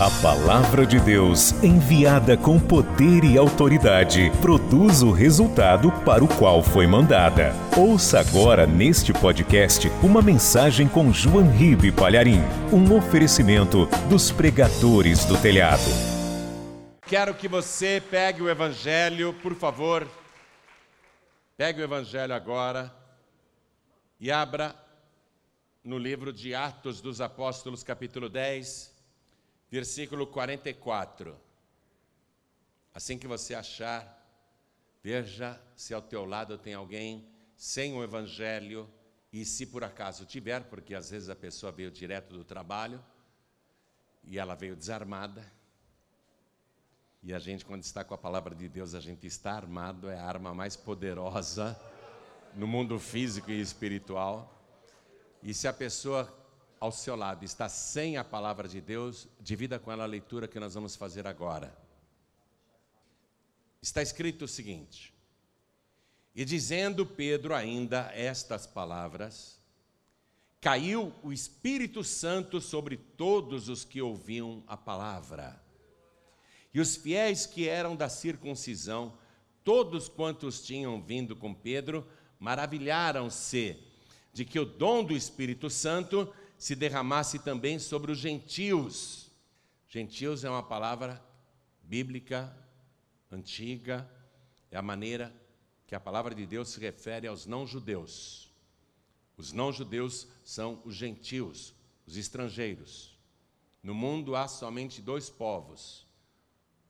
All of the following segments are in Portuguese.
A palavra de Deus, enviada com poder e autoridade, produz o resultado para o qual foi mandada. Ouça agora neste podcast uma mensagem com João Ribe Palharim, um oferecimento dos pregadores do telhado. Quero que você pegue o evangelho, por favor. Pegue o evangelho agora e abra no livro de Atos dos Apóstolos, capítulo 10 versículo 44. Assim que você achar, veja se ao teu lado tem alguém sem o evangelho e se por acaso tiver, porque às vezes a pessoa veio direto do trabalho e ela veio desarmada. E a gente, quando está com a palavra de Deus, a gente está armado, é a arma mais poderosa no mundo físico e espiritual. E se a pessoa ao seu lado está sem a palavra de Deus, divida com ela a leitura que nós vamos fazer agora. Está escrito o seguinte: E dizendo Pedro ainda estas palavras, caiu o Espírito Santo sobre todos os que ouviam a palavra. E os fiéis que eram da circuncisão, todos quantos tinham vindo com Pedro, maravilharam-se de que o dom do Espírito Santo se derramasse também sobre os gentios. Gentios é uma palavra bíblica, antiga, é a maneira que a palavra de Deus se refere aos não-judeus. Os não-judeus são os gentios, os estrangeiros. No mundo há somente dois povos: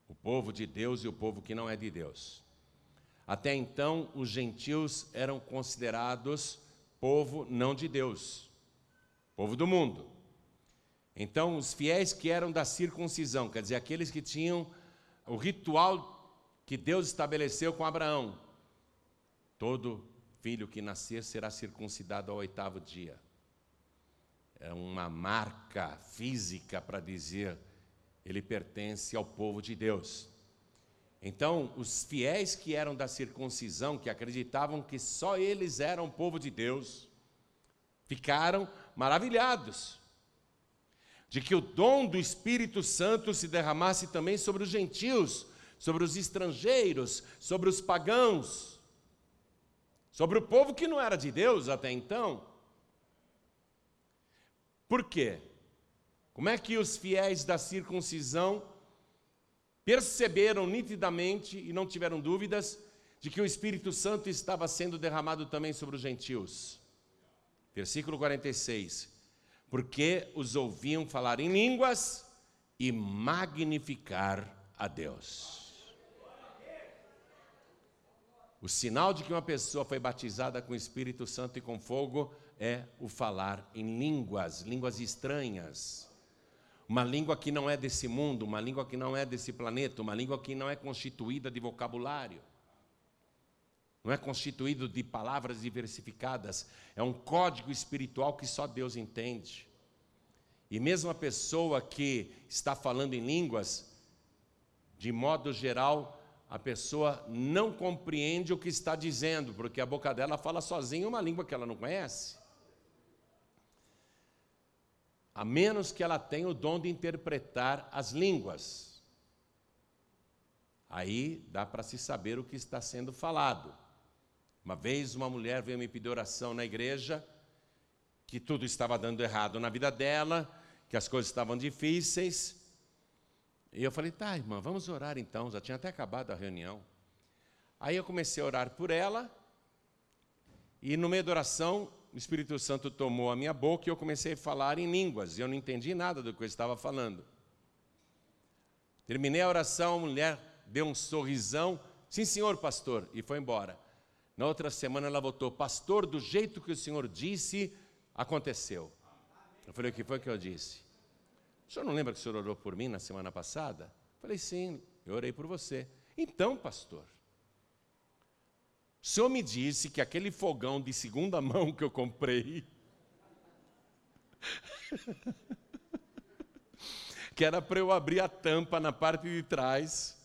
o povo de Deus e o povo que não é de Deus. Até então, os gentios eram considerados povo não de Deus povo do mundo. Então, os fiéis que eram da circuncisão, quer dizer, aqueles que tinham o ritual que Deus estabeleceu com Abraão. Todo filho que nascer será circuncidado ao oitavo dia. É uma marca física para dizer ele pertence ao povo de Deus. Então, os fiéis que eram da circuncisão, que acreditavam que só eles eram povo de Deus, ficaram maravilhados de que o dom do Espírito Santo se derramasse também sobre os gentios, sobre os estrangeiros, sobre os pagãos, sobre o povo que não era de Deus até então. Por quê? Como é que os fiéis da circuncisão perceberam nitidamente e não tiveram dúvidas de que o Espírito Santo estava sendo derramado também sobre os gentios? Versículo 46. Porque os ouviam falar em línguas e magnificar a Deus. O sinal de que uma pessoa foi batizada com o Espírito Santo e com fogo é o falar em línguas, línguas estranhas. Uma língua que não é desse mundo, uma língua que não é desse planeta, uma língua que não é constituída de vocabulário não é constituído de palavras diversificadas, é um código espiritual que só Deus entende. E mesmo a pessoa que está falando em línguas, de modo geral, a pessoa não compreende o que está dizendo, porque a boca dela fala sozinha uma língua que ela não conhece. A menos que ela tenha o dom de interpretar as línguas. Aí dá para se saber o que está sendo falado. Uma vez uma mulher veio me pedir oração na igreja, que tudo estava dando errado na vida dela, que as coisas estavam difíceis. E eu falei, tá, irmã, vamos orar então. Já tinha até acabado a reunião. Aí eu comecei a orar por ela, e no meio da oração, o Espírito Santo tomou a minha boca e eu comecei a falar em línguas, e eu não entendi nada do que eu estava falando. Terminei a oração, a mulher deu um sorrisão, sim, senhor pastor, e foi embora. Na outra semana ela voltou, pastor, do jeito que o senhor disse, aconteceu. Eu falei, o que foi que eu disse? O senhor não lembra que o senhor orou por mim na semana passada? Eu falei, sim, eu orei por você. Então, pastor, o senhor me disse que aquele fogão de segunda mão que eu comprei, que era para eu abrir a tampa na parte de trás,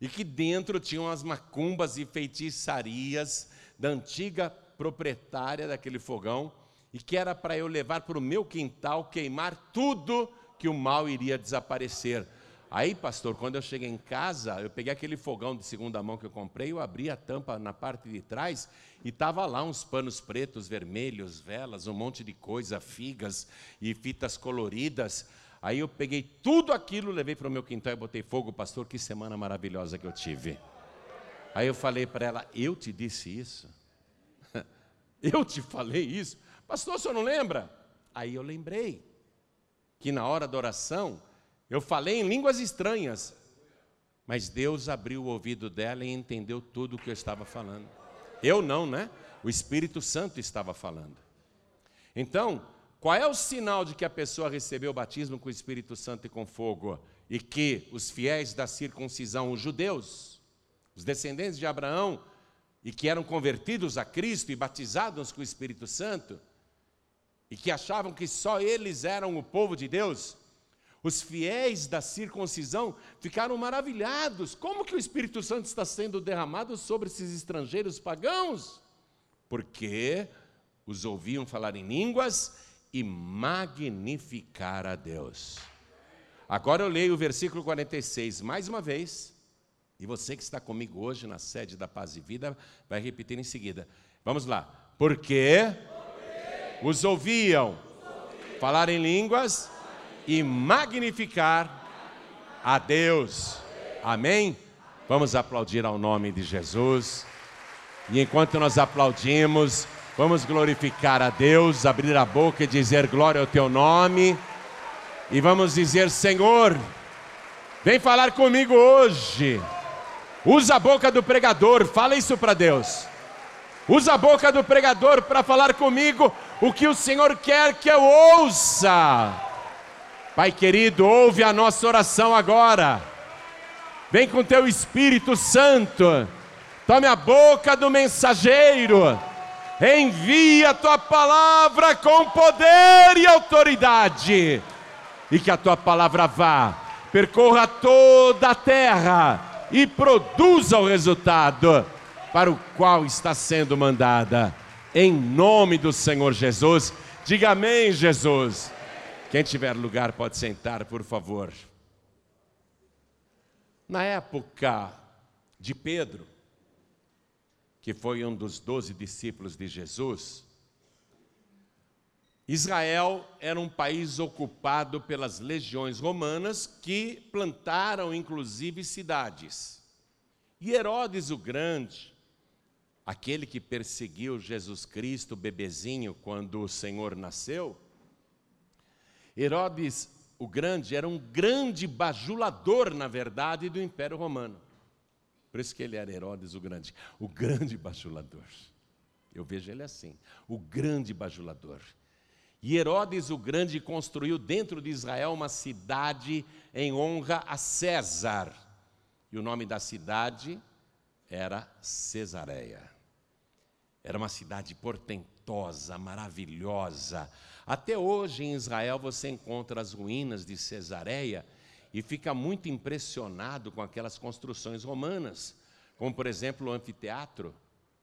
e que dentro tinham as macumbas e feitiçarias da antiga proprietária daquele fogão, e que era para eu levar para o meu quintal, queimar tudo que o mal iria desaparecer. Aí, pastor, quando eu cheguei em casa, eu peguei aquele fogão de segunda mão que eu comprei, eu abri a tampa na parte de trás e tava lá uns panos pretos, vermelhos, velas, um monte de coisa, figas e fitas coloridas. Aí eu peguei tudo aquilo, levei para o meu quintal e botei fogo, pastor, que semana maravilhosa que eu tive. Aí eu falei para ela: Eu te disse isso? eu te falei isso? Pastor, senhor não lembra? Aí eu lembrei que na hora da oração eu falei em línguas estranhas, mas Deus abriu o ouvido dela e entendeu tudo o que eu estava falando. Eu não, né? O Espírito Santo estava falando. Então, qual é o sinal de que a pessoa recebeu o batismo com o Espírito Santo e com fogo? E que os fiéis da circuncisão, os judeus, os descendentes de Abraão, e que eram convertidos a Cristo e batizados com o Espírito Santo, e que achavam que só eles eram o povo de Deus, os fiéis da circuncisão ficaram maravilhados. Como que o Espírito Santo está sendo derramado sobre esses estrangeiros pagãos? Porque os ouviam falar em línguas e magnificar a Deus. Agora eu leio o versículo 46 mais uma vez. E você que está comigo hoje na sede da Paz e Vida vai repetir em seguida. Vamos lá. Porque os ouviam falar em línguas e magnificar a Deus. Amém? Vamos aplaudir ao nome de Jesus. E enquanto nós aplaudimos, vamos glorificar a Deus, abrir a boca e dizer glória ao teu nome. E vamos dizer, Senhor, vem falar comigo hoje. Usa a boca do pregador, fala isso para Deus. Usa a boca do pregador para falar comigo o que o Senhor quer que eu ouça. Pai querido, ouve a nossa oração agora. Vem com teu Espírito Santo. Tome a boca do mensageiro. Envia a tua palavra com poder e autoridade. E que a tua palavra vá, percorra toda a terra e produza o resultado para o qual está sendo mandada. Em nome do Senhor Jesus, diga amém, Jesus. Quem tiver lugar pode sentar, por favor. Na época de Pedro, que foi um dos doze discípulos de Jesus, Israel era um país ocupado pelas legiões romanas que plantaram inclusive cidades. E Herodes o Grande, aquele que perseguiu Jesus Cristo, bebezinho, quando o Senhor nasceu, Herodes o Grande era um grande bajulador, na verdade, do Império Romano. Por isso que ele era Herodes o Grande, o grande bajulador. Eu vejo ele assim, o grande bajulador. E Herodes o Grande construiu dentro de Israel uma cidade em honra a César. E o nome da cidade era Cesareia. Era uma cidade portentosa, maravilhosa. Até hoje em Israel você encontra as ruínas de Cesareia e fica muito impressionado com aquelas construções romanas, como por exemplo o anfiteatro,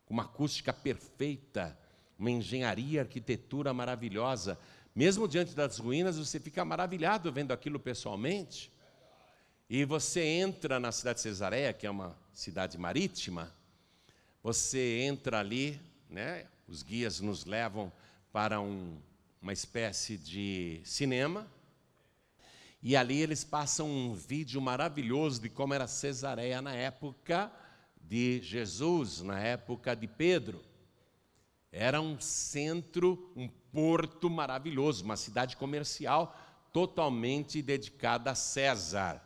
com uma acústica perfeita, uma engenharia, arquitetura maravilhosa. Mesmo diante das ruínas, você fica maravilhado vendo aquilo pessoalmente. E você entra na cidade de Cesareia, que é uma cidade marítima, você entra ali, né? Os guias nos levam para um, uma espécie de cinema, e ali eles passam um vídeo maravilhoso de como era Cesareia na época de Jesus, na época de Pedro. Era um centro, um porto maravilhoso, uma cidade comercial totalmente dedicada a César.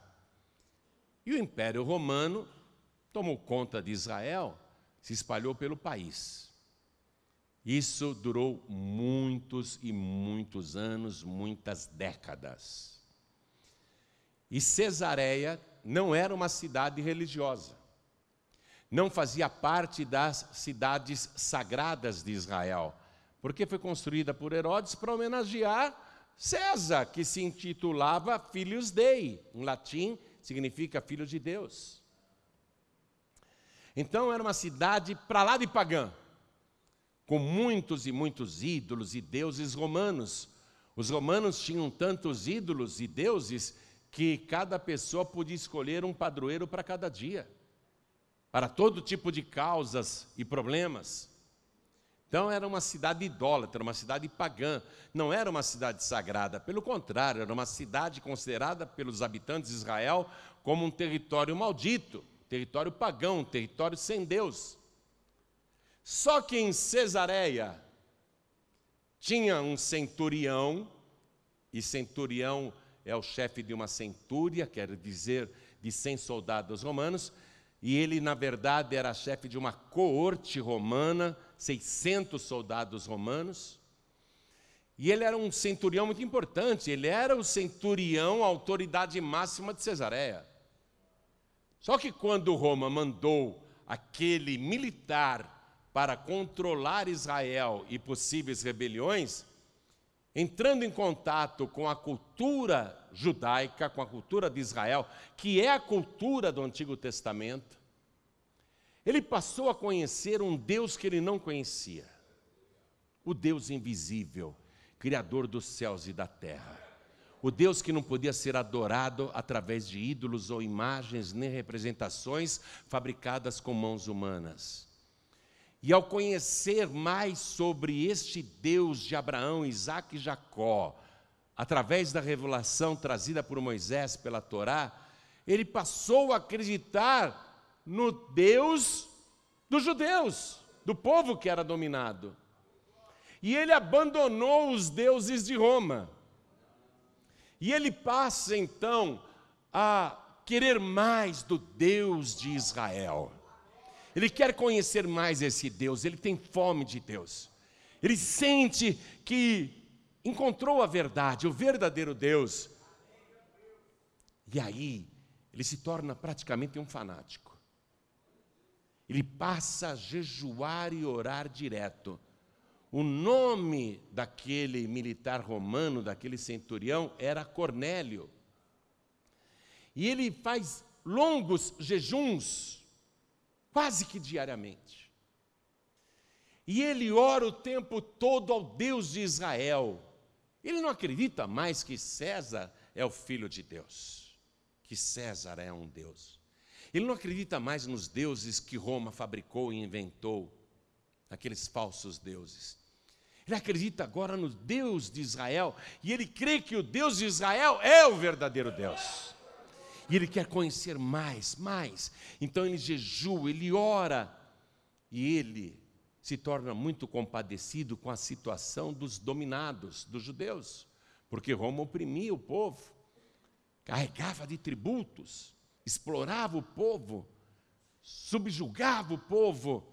E o Império Romano tomou conta de Israel, se espalhou pelo país. Isso durou muitos e muitos anos, muitas décadas. E Cesareia não era uma cidade religiosa não fazia parte das cidades sagradas de Israel, porque foi construída por Herodes para homenagear César, que se intitulava Filhos Dei, em latim significa filho de Deus. Então era uma cidade para lá de pagã, com muitos e muitos ídolos e deuses romanos. Os romanos tinham tantos ídolos e deuses que cada pessoa podia escolher um padroeiro para cada dia, para todo tipo de causas e problemas. Então era uma cidade idólatra, uma cidade pagã, não era uma cidade sagrada, pelo contrário, era uma cidade considerada pelos habitantes de Israel como um território maldito, território pagão, território sem Deus. Só que em Cesareia tinha um centurião, e centurião é o chefe de uma centúria, quer dizer, de 100 soldados romanos, e ele, na verdade, era chefe de uma coorte romana, 600 soldados romanos. E ele era um centurião muito importante, ele era o centurião, a autoridade máxima de Cesareia. Só que quando Roma mandou aquele militar para controlar Israel e possíveis rebeliões, entrando em contato com a cultura judaica, com a cultura de Israel, que é a cultura do Antigo Testamento, ele passou a conhecer um Deus que ele não conhecia, o Deus invisível, Criador dos céus e da terra. O Deus que não podia ser adorado através de ídolos ou imagens nem representações fabricadas com mãos humanas. E ao conhecer mais sobre este Deus de Abraão, Isaac e Jacó, através da revelação trazida por Moisés pela Torá, ele passou a acreditar no Deus dos judeus, do povo que era dominado. E ele abandonou os deuses de Roma. E ele passa então a querer mais do Deus de Israel. Ele quer conhecer mais esse Deus, ele tem fome de Deus. Ele sente que encontrou a verdade, o verdadeiro Deus. E aí, ele se torna praticamente um fanático. Ele passa a jejuar e orar direto. O nome daquele militar romano, daquele centurião, era Cornélio. E ele faz longos jejuns quase que diariamente. E ele ora o tempo todo ao Deus de Israel. Ele não acredita mais que César é o filho de Deus, que César é um Deus. Ele não acredita mais nos deuses que Roma fabricou e inventou, aqueles falsos deuses. Ele acredita agora no Deus de Israel e ele crê que o Deus de Israel é o verdadeiro Deus. E ele quer conhecer mais, mais. Então ele jejua, ele ora. E ele se torna muito compadecido com a situação dos dominados, dos judeus. Porque Roma oprimia o povo, carregava de tributos, explorava o povo, subjugava o povo.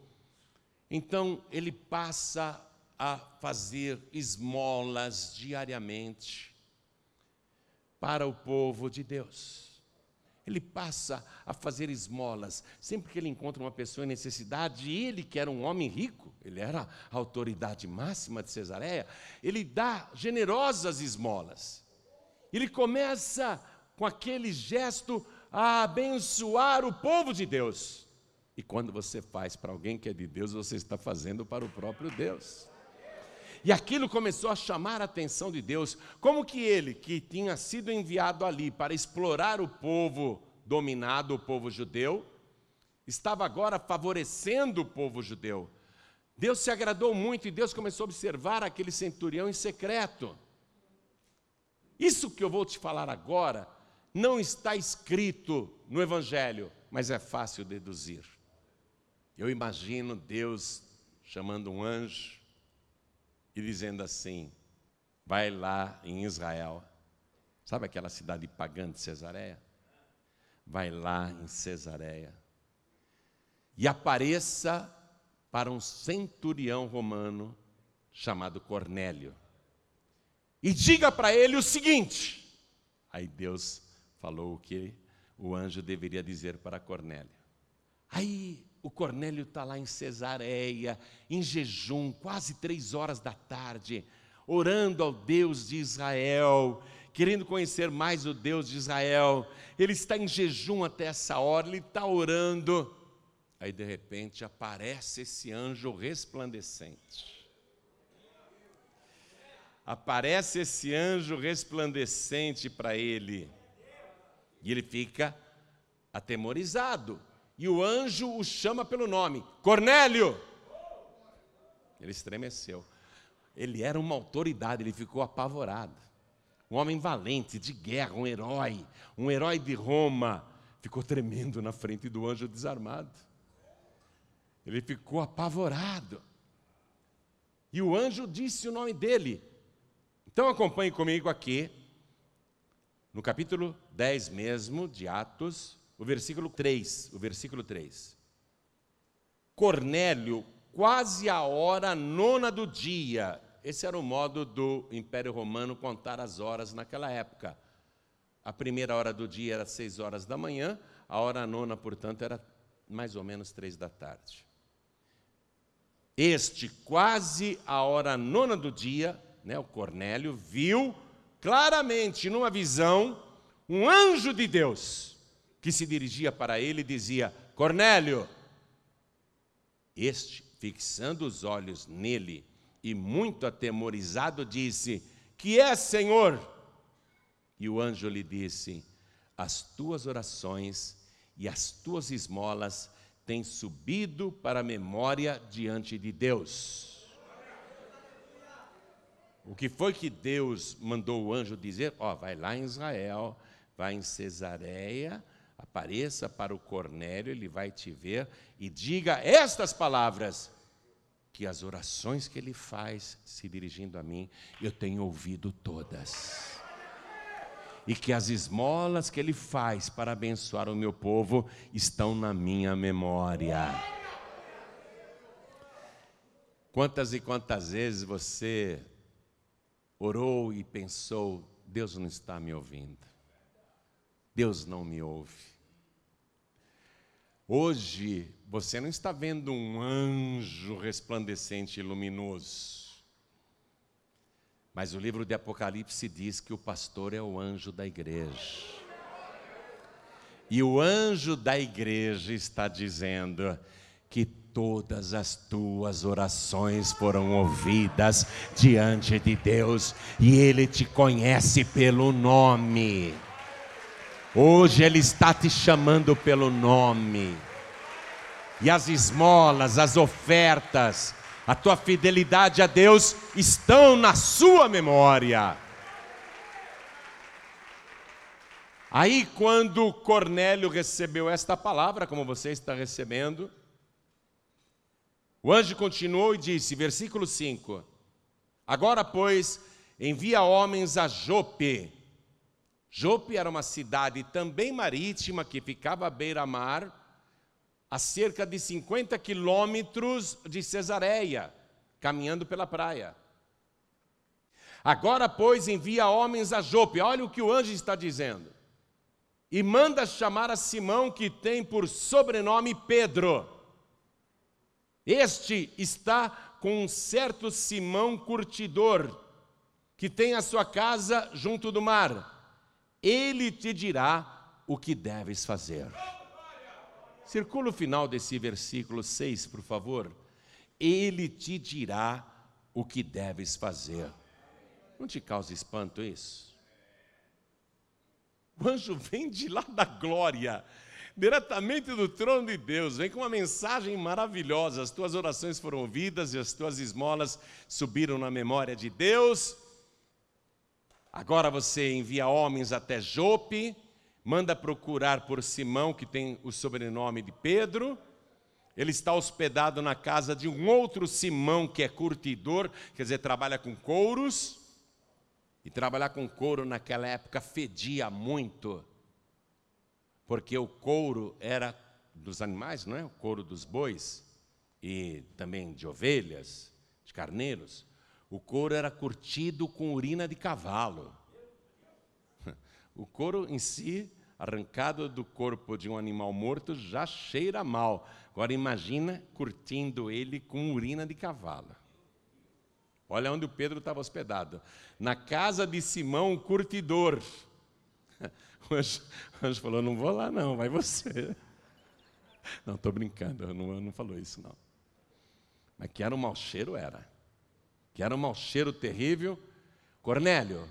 Então ele passa a fazer esmolas diariamente para o povo de Deus ele passa a fazer esmolas. Sempre que ele encontra uma pessoa em necessidade, ele que era um homem rico, ele era a autoridade máxima de Cesareia, ele dá generosas esmolas. Ele começa com aquele gesto a abençoar o povo de Deus. E quando você faz para alguém que é de Deus, você está fazendo para o próprio Deus. E aquilo começou a chamar a atenção de Deus. Como que ele, que tinha sido enviado ali para explorar o povo dominado, o povo judeu, estava agora favorecendo o povo judeu. Deus se agradou muito e Deus começou a observar aquele centurião em secreto. Isso que eu vou te falar agora não está escrito no Evangelho, mas é fácil deduzir. Eu imagino Deus chamando um anjo e dizendo assim: vai lá em Israel, sabe aquela cidade pagã de Cesareia? Vai lá em Cesareia e apareça para um centurião romano chamado Cornélio. E diga para ele o seguinte: aí Deus falou o que o anjo deveria dizer para Cornélio. Aí o Cornélio está lá em Cesareia, em jejum, quase três horas da tarde, orando ao Deus de Israel, querendo conhecer mais o Deus de Israel. Ele está em jejum até essa hora, ele está orando. Aí de repente aparece esse anjo resplandecente. aparece esse anjo resplandecente para ele. E ele fica atemorizado. E o anjo o chama pelo nome: Cornélio! Ele estremeceu. Ele era uma autoridade, ele ficou apavorado. Um homem valente, de guerra, um herói, um herói de Roma, ficou tremendo na frente do anjo desarmado. Ele ficou apavorado. E o anjo disse o nome dele. Então acompanhe comigo aqui, no capítulo 10 mesmo de Atos, o versículo 3. O versículo 3. Cornélio, quase a hora nona do dia. Esse era o modo do Império Romano contar as horas naquela época. A primeira hora do dia era seis horas da manhã, a hora nona, portanto, era mais ou menos três da tarde. Este, quase a hora nona do dia, né, o Cornélio viu claramente numa visão um anjo de Deus que se dirigia para ele e dizia: Cornélio. Este, fixando os olhos nele e muito atemorizado, disse: Que é, Senhor? E o anjo lhe disse: As tuas orações e as tuas esmolas têm subido para a memória diante de Deus. O que foi que Deus mandou o anjo dizer? Ó, oh, vai lá em Israel, vai em Cesareia, apareça para o Cornélio, ele vai te ver e diga estas palavras: que as orações que ele faz se dirigindo a mim, eu tenho ouvido todas. E que as esmolas que ele faz para abençoar o meu povo estão na minha memória. Quantas e quantas vezes você orou e pensou: Deus não está me ouvindo, Deus não me ouve. Hoje você não está vendo um anjo resplandecente e luminoso. Mas o livro de Apocalipse diz que o pastor é o anjo da igreja. E o anjo da igreja está dizendo que todas as tuas orações foram ouvidas diante de Deus e Ele te conhece pelo nome. Hoje Ele está te chamando pelo nome. E as esmolas, as ofertas, a tua fidelidade a Deus estão na sua memória. Aí, quando Cornélio recebeu esta palavra, como você está recebendo, o anjo continuou e disse, versículo 5: Agora, pois, envia homens a Jope Jope era uma cidade também marítima que ficava à beira-mar, a cerca de 50 quilômetros de Cesareia, caminhando pela praia. Agora, pois, envia homens a Jope, olha o que o anjo está dizendo, e manda chamar a Simão, que tem por sobrenome Pedro. Este está com um certo Simão curtidor, que tem a sua casa junto do mar ele te dirá o que deves fazer. Circula o final desse versículo 6, por favor. Ele te dirá o que deves fazer. Não te causa espanto isso? O anjo vem de lá da glória, diretamente do trono de Deus, vem com uma mensagem maravilhosa. As tuas orações foram ouvidas e as tuas esmolas subiram na memória de Deus. Agora você envia homens até Jope, manda procurar por Simão, que tem o sobrenome de Pedro. Ele está hospedado na casa de um outro Simão, que é curtidor, quer dizer, trabalha com couros. E trabalhar com couro naquela época fedia muito, porque o couro era dos animais, não é? O couro dos bois e também de ovelhas, de carneiros. O couro era curtido com urina de cavalo. O couro em si, arrancado do corpo de um animal morto, já cheira mal. Agora imagina curtindo ele com urina de cavalo. Olha onde o Pedro estava hospedado. Na casa de Simão, o curtidor. O anjo, o anjo falou: Não vou lá, não, vai você. Não, estou brincando, não, não falou isso, não. Mas que era um mau cheiro, era que era um mau cheiro terrível, Cornélio,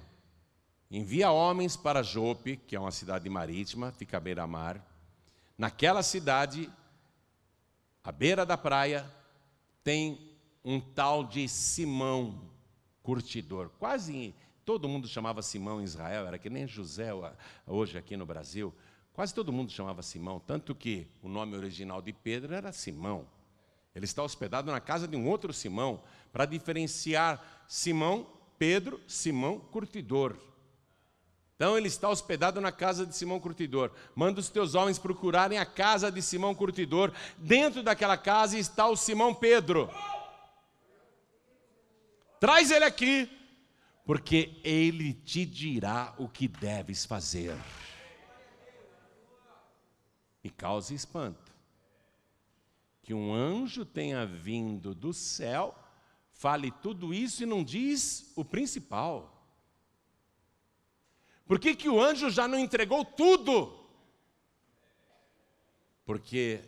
envia homens para Jope, que é uma cidade marítima, fica à beira-mar. Naquela cidade, à beira da praia, tem um tal de Simão, curtidor. Quase todo mundo chamava Simão em Israel, era que nem José hoje aqui no Brasil. Quase todo mundo chamava Simão, tanto que o nome original de Pedro era Simão. Ele está hospedado na casa de um outro Simão, para diferenciar Simão, Pedro, Simão, curtidor. Então ele está hospedado na casa de Simão Curtidor. Manda os teus homens procurarem a casa de Simão Curtidor. Dentro daquela casa está o Simão Pedro. Traz ele aqui, porque ele te dirá o que deves fazer. E cause espanto. Que um anjo tenha vindo do céu, fale tudo isso e não diz o principal. Por que, que o anjo já não entregou tudo? Porque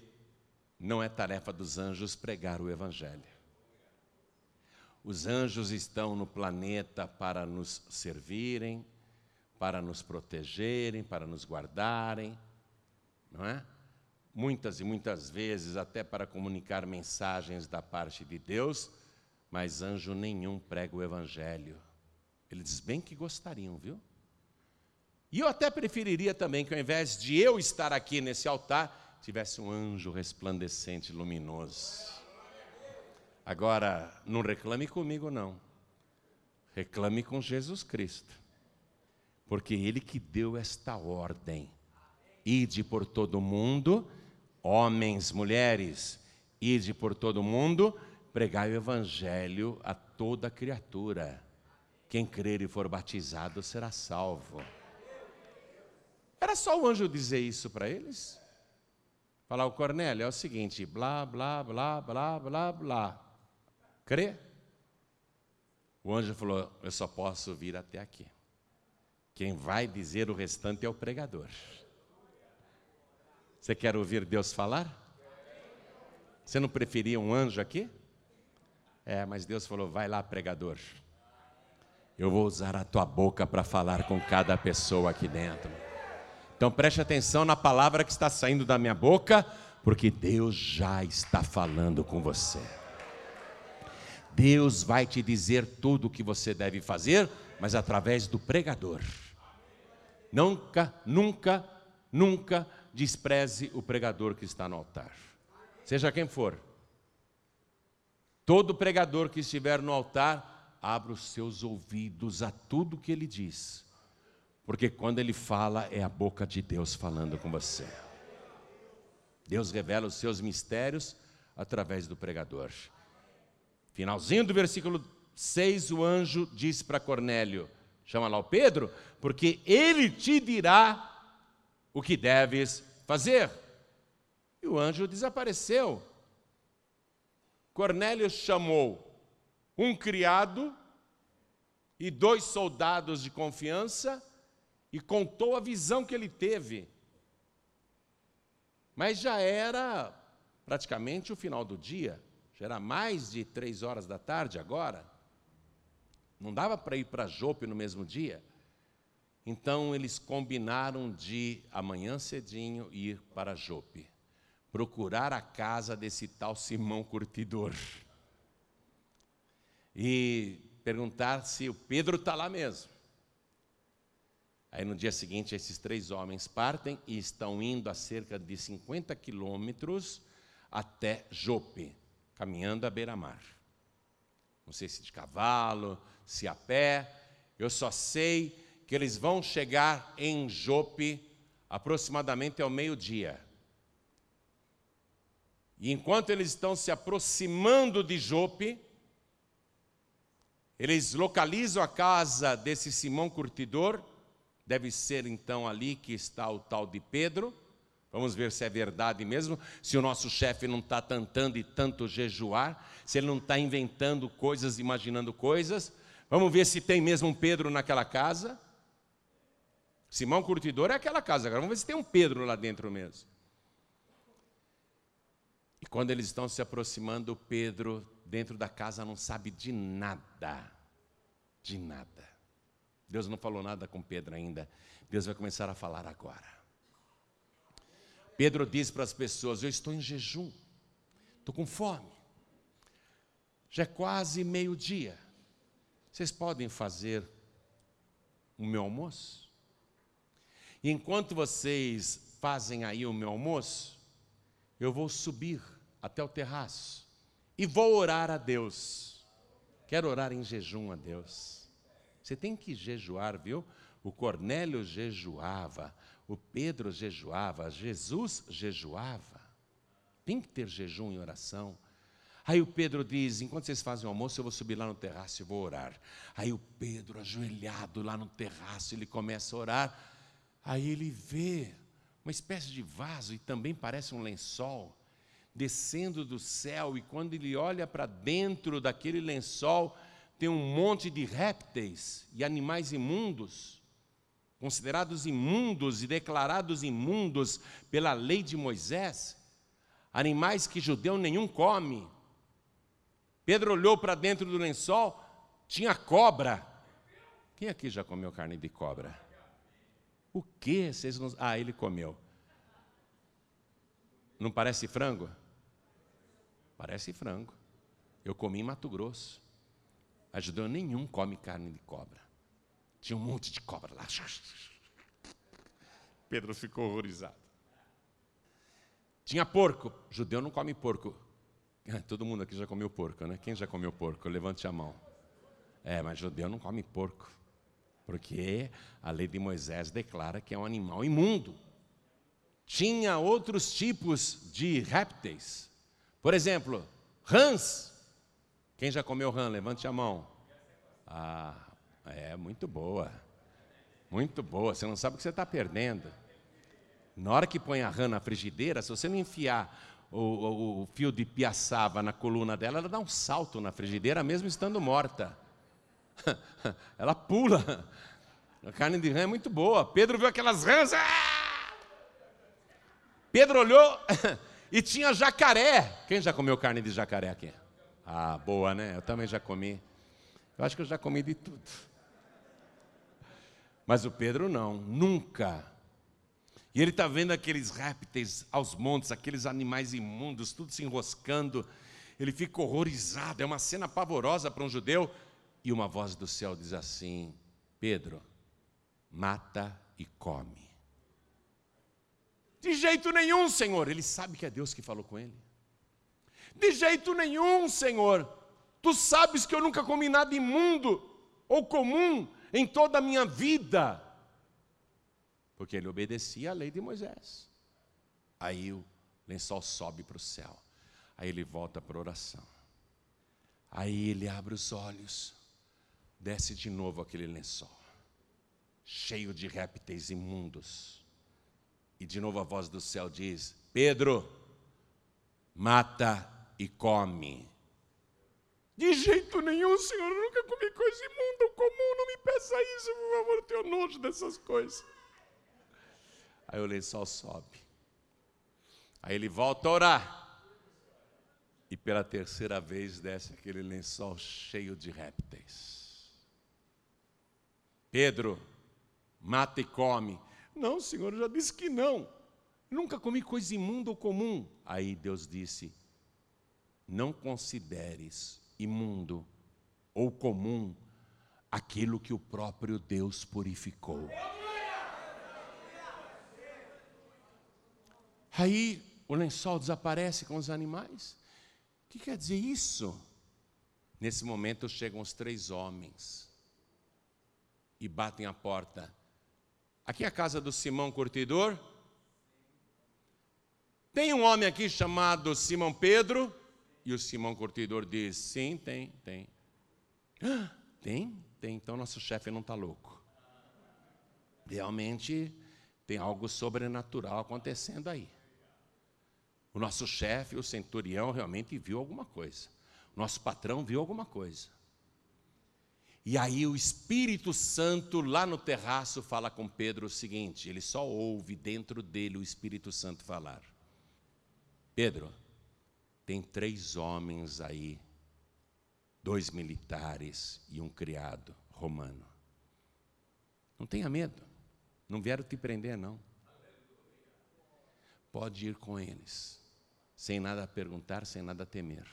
não é tarefa dos anjos pregar o Evangelho. Os anjos estão no planeta para nos servirem, para nos protegerem, para nos guardarem, não é? Muitas e muitas vezes até para comunicar mensagens da parte de Deus, mas anjo nenhum prega o Evangelho. Eles bem que gostariam, viu? E eu até preferiria também que ao invés de eu estar aqui nesse altar, tivesse um anjo resplandecente, luminoso. Agora, não reclame comigo, não. Reclame com Jesus Cristo. Porque Ele que deu esta ordem. Ide por todo mundo, homens, mulheres, ide por todo mundo, pregai o Evangelho a toda criatura. Quem crer e for batizado será salvo. Era só o anjo dizer isso para eles? Falar, o Cornélio, é o seguinte, blá, blá, blá, blá, blá, blá. Crê? O anjo falou, eu só posso vir até aqui. Quem vai dizer o restante é o pregador. Você quer ouvir Deus falar? Você não preferia um anjo aqui? É, mas Deus falou: vai lá, pregador. Eu vou usar a tua boca para falar com cada pessoa aqui dentro. Então preste atenção na palavra que está saindo da minha boca, porque Deus já está falando com você. Deus vai te dizer tudo o que você deve fazer, mas através do pregador. Nunca, nunca, nunca despreze o pregador que está no altar. Seja quem for. Todo pregador que estiver no altar, abra os seus ouvidos a tudo que ele diz porque quando ele fala, é a boca de Deus falando com você. Deus revela os seus mistérios através do pregador. Finalzinho do versículo 6, o anjo disse para Cornélio: chama lá o Pedro, porque ele te dirá o que deves fazer. E o anjo desapareceu. Cornélio chamou um criado e dois soldados de confiança e contou a visão que ele teve. Mas já era praticamente o final do dia, já era mais de três horas da tarde agora. Não dava para ir para Jope no mesmo dia. Então eles combinaram de amanhã cedinho ir para Jope, procurar a casa desse tal Simão Curtidor e perguntar se o Pedro está lá mesmo. Aí no dia seguinte, esses três homens partem e estão indo a cerca de 50 quilômetros até Jope, caminhando à beira-mar. Não sei se de cavalo, se a pé, eu só sei que eles vão chegar em Jope aproximadamente ao meio-dia. E enquanto eles estão se aproximando de Jope, eles localizam a casa desse Simão Curtidor Deve ser então ali que está o tal de Pedro. Vamos ver se é verdade mesmo, se o nosso chefe não está tentando e tanto jejuar, se ele não está inventando coisas, imaginando coisas. Vamos ver se tem mesmo um Pedro naquela casa. Simão Curtidor é aquela casa, agora vamos ver se tem um Pedro lá dentro mesmo. E quando eles estão se aproximando, Pedro, dentro da casa, não sabe de nada. De nada. Deus não falou nada com Pedro ainda. Deus vai começar a falar agora. Pedro diz para as pessoas: Eu estou em jejum, estou com fome. Já é quase meio-dia. Vocês podem fazer o meu almoço? Enquanto vocês fazem aí o meu almoço, eu vou subir até o terraço e vou orar a Deus. Quero orar em jejum a Deus. Você tem que jejuar, viu? O Cornélio jejuava, o Pedro jejuava, Jesus jejuava. Tem que ter jejum e oração. Aí o Pedro diz: enquanto vocês fazem o almoço, eu vou subir lá no terraço e vou orar. Aí o Pedro, ajoelhado lá no terraço, ele começa a orar. Aí ele vê uma espécie de vaso e também parece um lençol descendo do céu. E quando ele olha para dentro daquele lençol, tem um monte de répteis e animais imundos considerados imundos e declarados imundos pela lei de Moisés, animais que judeu nenhum come. Pedro olhou para dentro do lençol, tinha cobra. Quem aqui já comeu carne de cobra? O que? Vocês não... Ah, ele comeu. Não parece frango? Parece frango. Eu comi em Mato Grosso. A judeu nenhum come carne de cobra. Tinha um monte de cobra lá. Pedro ficou horrorizado. Tinha porco. Judeu não come porco. Todo mundo aqui já comeu porco, né? Quem já comeu porco? Levante a mão. É, mas judeu não come porco. Porque a lei de Moisés declara que é um animal imundo. Tinha outros tipos de répteis. Por exemplo, rãs. Quem já comeu rã? Levante a mão. Ah, é, muito boa. Muito boa. Você não sabe o que você está perdendo. Na hora que põe a rã na frigideira, se você não enfiar o, o, o, fio de piaçava na coluna dela, ela dá um salto na frigideira, mesmo estando morta. ela pula. A carne de rã é muito boa. Pedro viu aquelas rãs. Ah! Pedro olhou e tinha jacaré. Quem já comeu carne de jacaré aqui? Ah, boa, né? Eu também já comi. Eu acho que eu já comi de tudo. Mas o Pedro não, nunca. E ele está vendo aqueles répteis aos montes, aqueles animais imundos, tudo se enroscando. Ele fica horrorizado, é uma cena pavorosa para um judeu. E uma voz do céu diz assim: Pedro, mata e come. De jeito nenhum, Senhor. Ele sabe que é Deus que falou com ele. De jeito nenhum, Senhor. Tu sabes que eu nunca comi nada imundo ou comum em toda a minha vida, porque ele obedecia à lei de Moisés. Aí o lençol sobe para o céu, aí ele volta para a oração, aí ele abre os olhos, desce de novo aquele lençol, cheio de répteis imundos, e de novo a voz do céu diz: Pedro, mata e come. De jeito nenhum, Senhor, eu nunca comi coisa imunda, comum, não me peça isso, por favor, tenho nojo dessas coisas. Aí o lençol sobe. Aí ele volta a orar. E pela terceira vez desce aquele lençol cheio de répteis. Pedro, mata e come. Não, Senhor, eu já disse que não. Nunca comi coisa imunda ou comum. Aí Deus disse: Não consideres imundo ou comum aquilo que o próprio Deus purificou. Aí o lençol desaparece com os animais. O que quer dizer isso? Nesse momento chegam os três homens e batem a porta. Aqui é a casa do Simão Curtidor. Tem um homem aqui chamado Simão Pedro. E o Simão Curtidor diz: Sim, tem, tem. Ah, tem? Tem. Então nosso chefe não está louco. Realmente tem algo sobrenatural acontecendo aí. O nosso chefe, o centurião, realmente viu alguma coisa. O nosso patrão viu alguma coisa. E aí o Espírito Santo lá no terraço fala com Pedro o seguinte: ele só ouve dentro dele o Espírito Santo falar. Pedro, tem três homens aí, dois militares e um criado romano. Não tenha medo. Não vieram te prender, não. Pode ir com eles, sem nada perguntar, sem nada temer,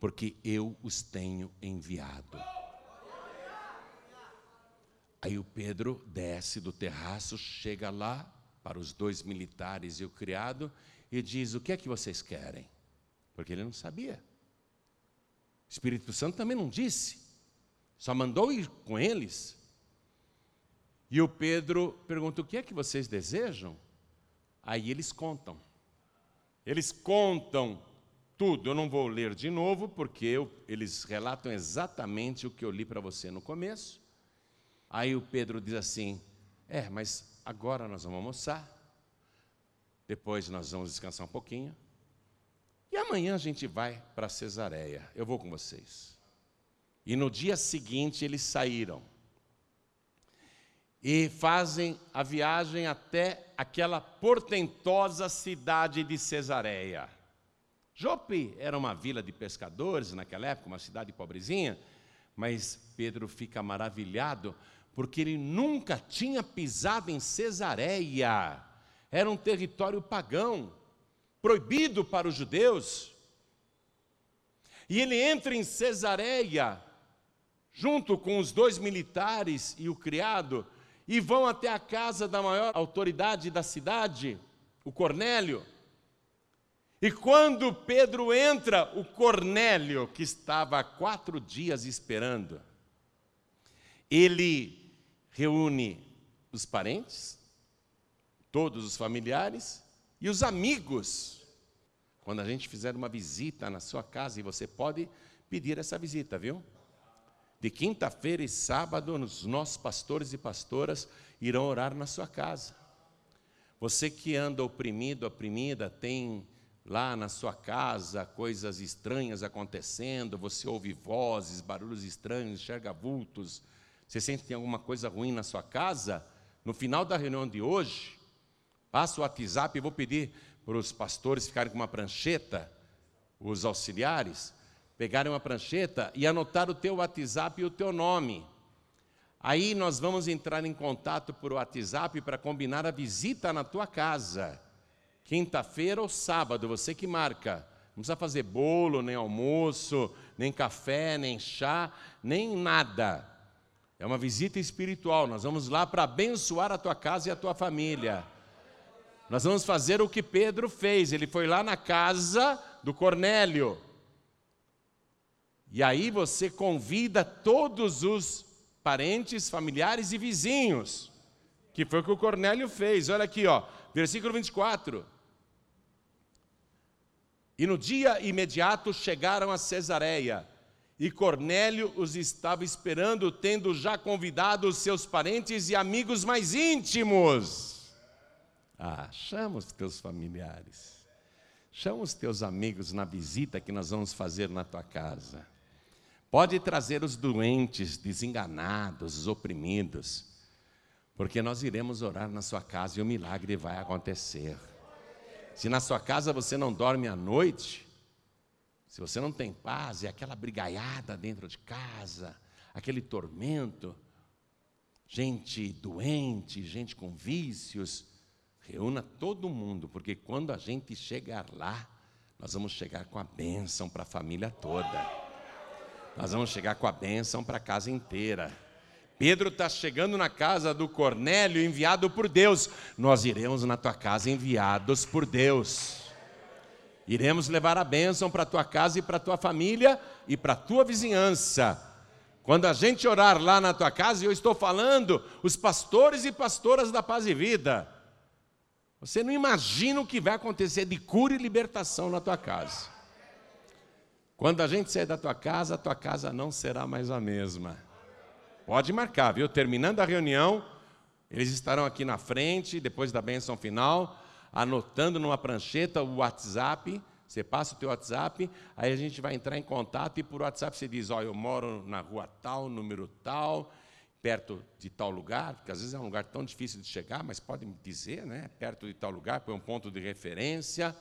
porque eu os tenho enviado. Aí o Pedro desce do terraço, chega lá para os dois militares e o criado e diz: O que é que vocês querem? Porque ele não sabia. O Espírito Santo também não disse, só mandou ir com eles. E o Pedro pergunta: O que é que vocês desejam? Aí eles contam. Eles contam tudo. Eu não vou ler de novo, porque eu, eles relatam exatamente o que eu li para você no começo. Aí o Pedro diz assim: É, mas agora nós vamos almoçar. Depois nós vamos descansar um pouquinho. E amanhã a gente vai para Cesareia. Eu vou com vocês. E no dia seguinte eles saíram e fazem a viagem até aquela portentosa cidade de Cesareia. Jope era uma vila de pescadores naquela época, uma cidade pobrezinha, mas Pedro fica maravilhado porque ele nunca tinha pisado em Cesareia. Era um território pagão, proibido para os judeus. E ele entra em Cesareia, junto com os dois militares e o criado, e vão até a casa da maior autoridade da cidade, o Cornélio. E quando Pedro entra, o Cornélio, que estava há quatro dias esperando, ele reúne os parentes, todos os familiares e os amigos. Quando a gente fizer uma visita na sua casa, e você pode pedir essa visita, viu? De quinta-feira e sábado, os nossos pastores e pastoras irão orar na sua casa. Você que anda oprimido, oprimida, tem lá na sua casa coisas estranhas acontecendo, você ouve vozes, barulhos estranhos, enxerga vultos, você sente que tem alguma coisa ruim na sua casa, no final da reunião de hoje, passa o WhatsApp e vou pedir para os pastores ficarem com uma prancheta, os auxiliares, pegarem uma prancheta e anotar o teu WhatsApp e o teu nome. Aí nós vamos entrar em contato por WhatsApp para combinar a visita na tua casa. Quinta-feira ou sábado, você que marca. Não precisa fazer bolo, nem almoço, nem café, nem chá, nem nada. É uma visita espiritual. Nós vamos lá para abençoar a tua casa e a tua família. Nós vamos fazer o que Pedro fez. Ele foi lá na casa do Cornélio. E aí você convida todos os parentes, familiares e vizinhos, que foi o que o Cornélio fez. Olha aqui, ó, versículo 24. E no dia imediato chegaram a Cesareia, e Cornélio os estava esperando, tendo já convidado seus parentes e amigos mais íntimos. Ah, chama os teus familiares, chama os teus amigos na visita que nós vamos fazer na tua casa. Pode trazer os doentes, desenganados, os oprimidos, porque nós iremos orar na sua casa e o milagre vai acontecer. Se na sua casa você não dorme à noite, se você não tem paz, é aquela brigaiada dentro de casa, aquele tormento, gente doente, gente com vícios, reúna todo mundo, porque quando a gente chegar lá, nós vamos chegar com a bênção para a família toda. Nós vamos chegar com a bênção para a casa inteira. Pedro está chegando na casa do Cornélio, enviado por Deus. Nós iremos na tua casa, enviados por Deus. Iremos levar a bênção para a tua casa e para a tua família e para a tua vizinhança. Quando a gente orar lá na tua casa, eu estou falando, os pastores e pastoras da paz e vida, você não imagina o que vai acontecer de cura e libertação na tua casa. Quando a gente sair da tua casa, a tua casa não será mais a mesma. Pode marcar, viu? Terminando a reunião, eles estarão aqui na frente, depois da bênção final, anotando numa prancheta o WhatsApp. Você passa o teu WhatsApp, aí a gente vai entrar em contato e por WhatsApp você diz: oh, eu moro na rua tal, número tal, perto de tal lugar, porque às vezes é um lugar tão difícil de chegar, mas pode me dizer, né? Perto de tal lugar, põe um ponto de referência.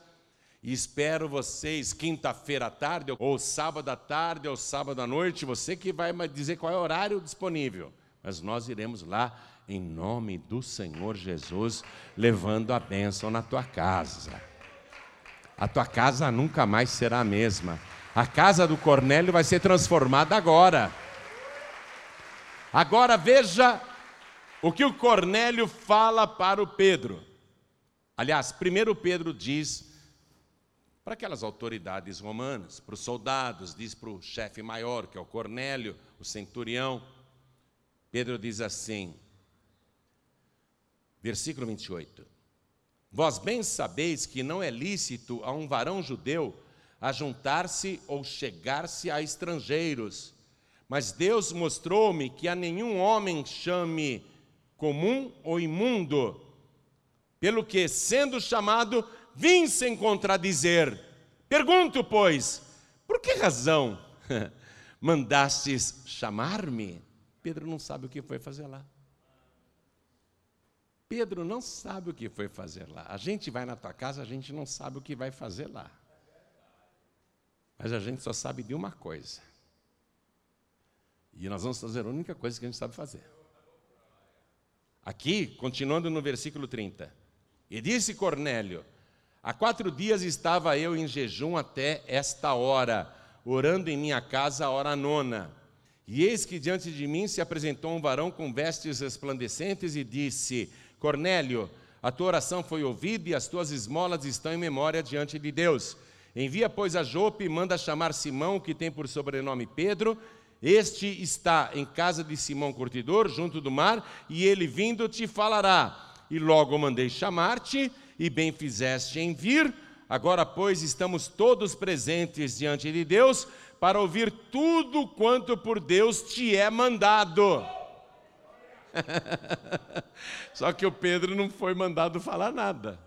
E espero vocês quinta-feira à tarde, ou sábado à tarde, ou sábado à noite, você que vai dizer qual é o horário disponível. mas nós iremos lá em nome do Senhor Jesus, levando a bênção na tua casa. A tua casa nunca mais será a mesma. A casa do Cornélio vai ser transformada agora. Agora veja o que o Cornélio fala para o Pedro. Aliás, primeiro Pedro diz para aquelas autoridades romanas, para os soldados, diz para o chefe maior, que é o Cornélio, o centurião. Pedro diz assim: Versículo 28. Vós bem sabeis que não é lícito a um varão judeu ajuntar-se ou chegar-se a estrangeiros, mas Deus mostrou-me que a nenhum homem chame comum ou imundo, pelo que, sendo chamado, vim sem contradizer. Pergunto, pois, por que razão mandastes chamar-me? Pedro não sabe o que foi fazer lá. Pedro não sabe o que foi fazer lá. A gente vai na tua casa, a gente não sabe o que vai fazer lá. Mas a gente só sabe de uma coisa. E nós vamos fazer a única coisa que a gente sabe fazer. Aqui, continuando no versículo 30. E disse Cornélio: Há quatro dias estava eu em jejum até esta hora, orando em minha casa a hora nona. E eis que diante de mim se apresentou um varão com vestes resplandecentes e disse: Cornélio, a tua oração foi ouvida e as tuas esmolas estão em memória diante de Deus. Envia, pois, a Jope e manda chamar Simão, que tem por sobrenome Pedro. Este está em casa de Simão Curtidor, junto do mar, e ele vindo te falará. E logo mandei chamar-te, e bem fizeste em vir. Agora, pois, estamos todos presentes diante de Deus para ouvir tudo quanto por Deus te é mandado. Só que o Pedro não foi mandado falar nada.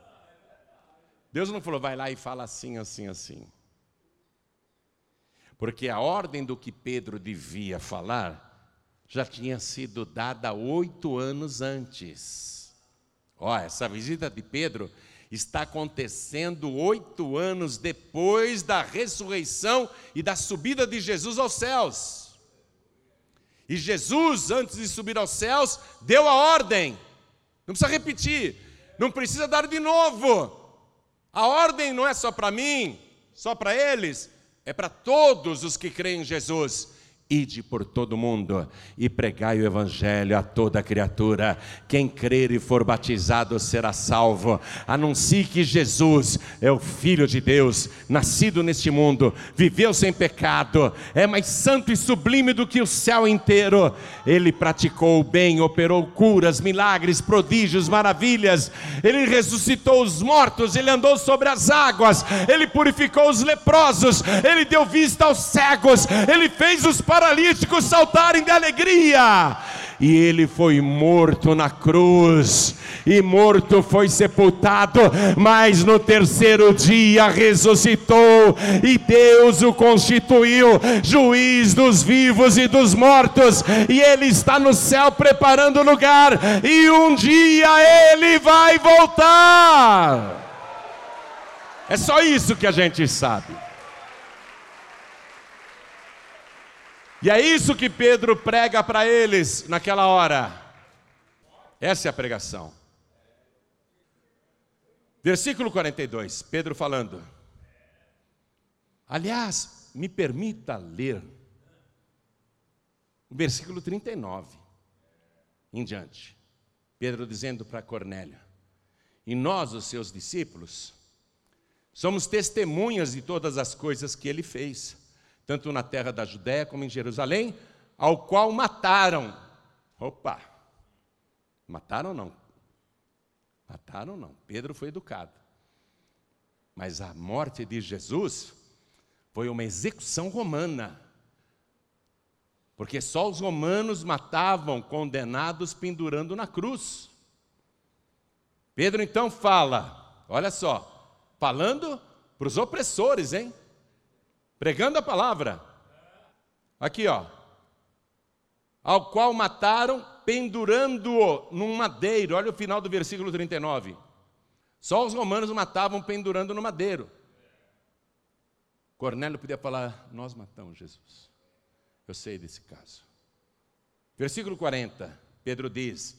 Deus não falou, vai lá e fala assim, assim, assim. Porque a ordem do que Pedro devia falar já tinha sido dada oito anos antes. Ó, essa visita de Pedro está acontecendo oito anos depois da ressurreição e da subida de Jesus aos céus. E Jesus, antes de subir aos céus, deu a ordem. Não precisa repetir, não precisa dar de novo. A ordem não é só para mim, só para eles, é para todos os que creem em Jesus. Ide por todo mundo e pregai o Evangelho a toda criatura. Quem crer e for batizado será salvo. Anuncie que Jesus é o Filho de Deus, nascido neste mundo, viveu sem pecado, é mais santo e sublime do que o céu inteiro. Ele praticou o bem, operou curas, milagres, prodígios, maravilhas. Ele ressuscitou os mortos, ele andou sobre as águas, ele purificou os leprosos, ele deu vista aos cegos, ele fez os paralíticos saltarem de alegria. E ele foi morto na cruz, e morto foi sepultado, mas no terceiro dia ressuscitou, e Deus o constituiu juiz dos vivos e dos mortos, e ele está no céu preparando lugar, e um dia ele vai voltar. É só isso que a gente sabe. E é isso que Pedro prega para eles naquela hora. Essa é a pregação. Versículo 42, Pedro falando. Aliás, me permita ler o versículo 39 em diante. Pedro dizendo para Cornélio: E nós, os seus discípulos, somos testemunhas de todas as coisas que ele fez tanto na terra da Judéia como em Jerusalém, ao qual mataram. Opa! Mataram não? Mataram não. Pedro foi educado. Mas a morte de Jesus foi uma execução romana. Porque só os romanos matavam condenados pendurando na cruz. Pedro então fala, olha só, falando para os opressores, hein? Pregando a palavra. Aqui, ó. Ao qual mataram, pendurando-o num madeiro. Olha o final do versículo 39. Só os romanos matavam pendurando no madeiro. Cornélio podia falar: Nós matamos Jesus. Eu sei desse caso. Versículo 40, Pedro diz: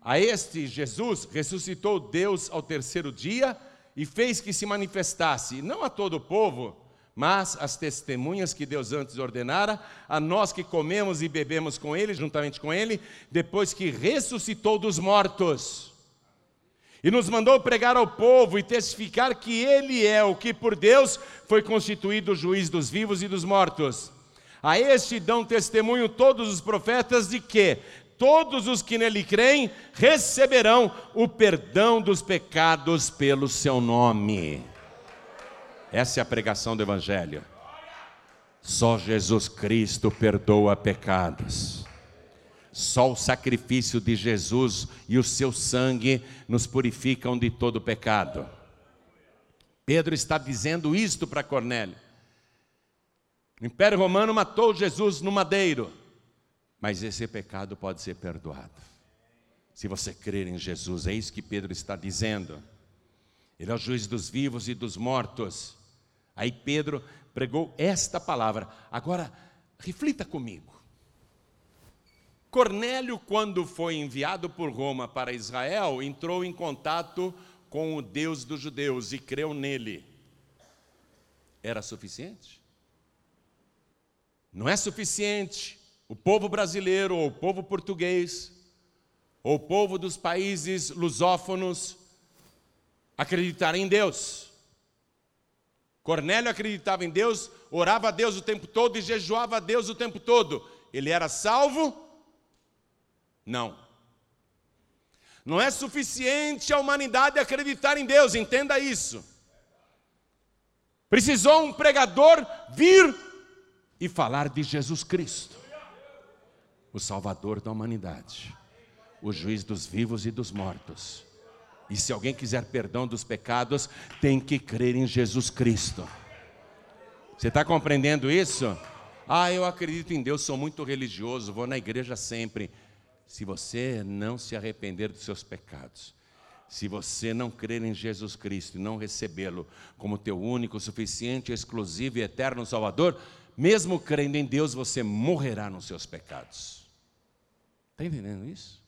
A este Jesus ressuscitou Deus ao terceiro dia e fez que se manifestasse, não a todo o povo, mas as testemunhas que Deus antes ordenara, a nós que comemos e bebemos com Ele, juntamente com Ele, depois que ressuscitou dos mortos. E nos mandou pregar ao povo e testificar que Ele é o que por Deus foi constituído juiz dos vivos e dos mortos. A este dão testemunho todos os profetas de que todos os que nele creem receberão o perdão dos pecados pelo seu nome. Essa é a pregação do Evangelho. Só Jesus Cristo perdoa pecados. Só o sacrifício de Jesus e o seu sangue nos purificam de todo pecado. Pedro está dizendo isto para Cornélio. O Império Romano matou Jesus no madeiro, mas esse pecado pode ser perdoado. Se você crer em Jesus, é isso que Pedro está dizendo. Ele é o juiz dos vivos e dos mortos. Aí Pedro pregou esta palavra. Agora, reflita comigo. Cornélio, quando foi enviado por Roma para Israel, entrou em contato com o Deus dos judeus e creu nele. Era suficiente? Não é suficiente o povo brasileiro, ou o povo português, ou o povo dos países lusófonos acreditar em Deus. Cornélio acreditava em Deus, orava a Deus o tempo todo e jejuava a Deus o tempo todo. Ele era salvo? Não. Não é suficiente a humanidade acreditar em Deus, entenda isso. Precisou um pregador vir e falar de Jesus Cristo, o Salvador da humanidade, o juiz dos vivos e dos mortos e se alguém quiser perdão dos pecados, tem que crer em Jesus Cristo. Você está compreendendo isso? Ah, eu acredito em Deus, sou muito religioso, vou na igreja sempre. Se você não se arrepender dos seus pecados, se você não crer em Jesus Cristo e não recebê-lo como teu único, suficiente, exclusivo e eterno Salvador, mesmo crendo em Deus, você morrerá nos seus pecados. Está entendendo isso?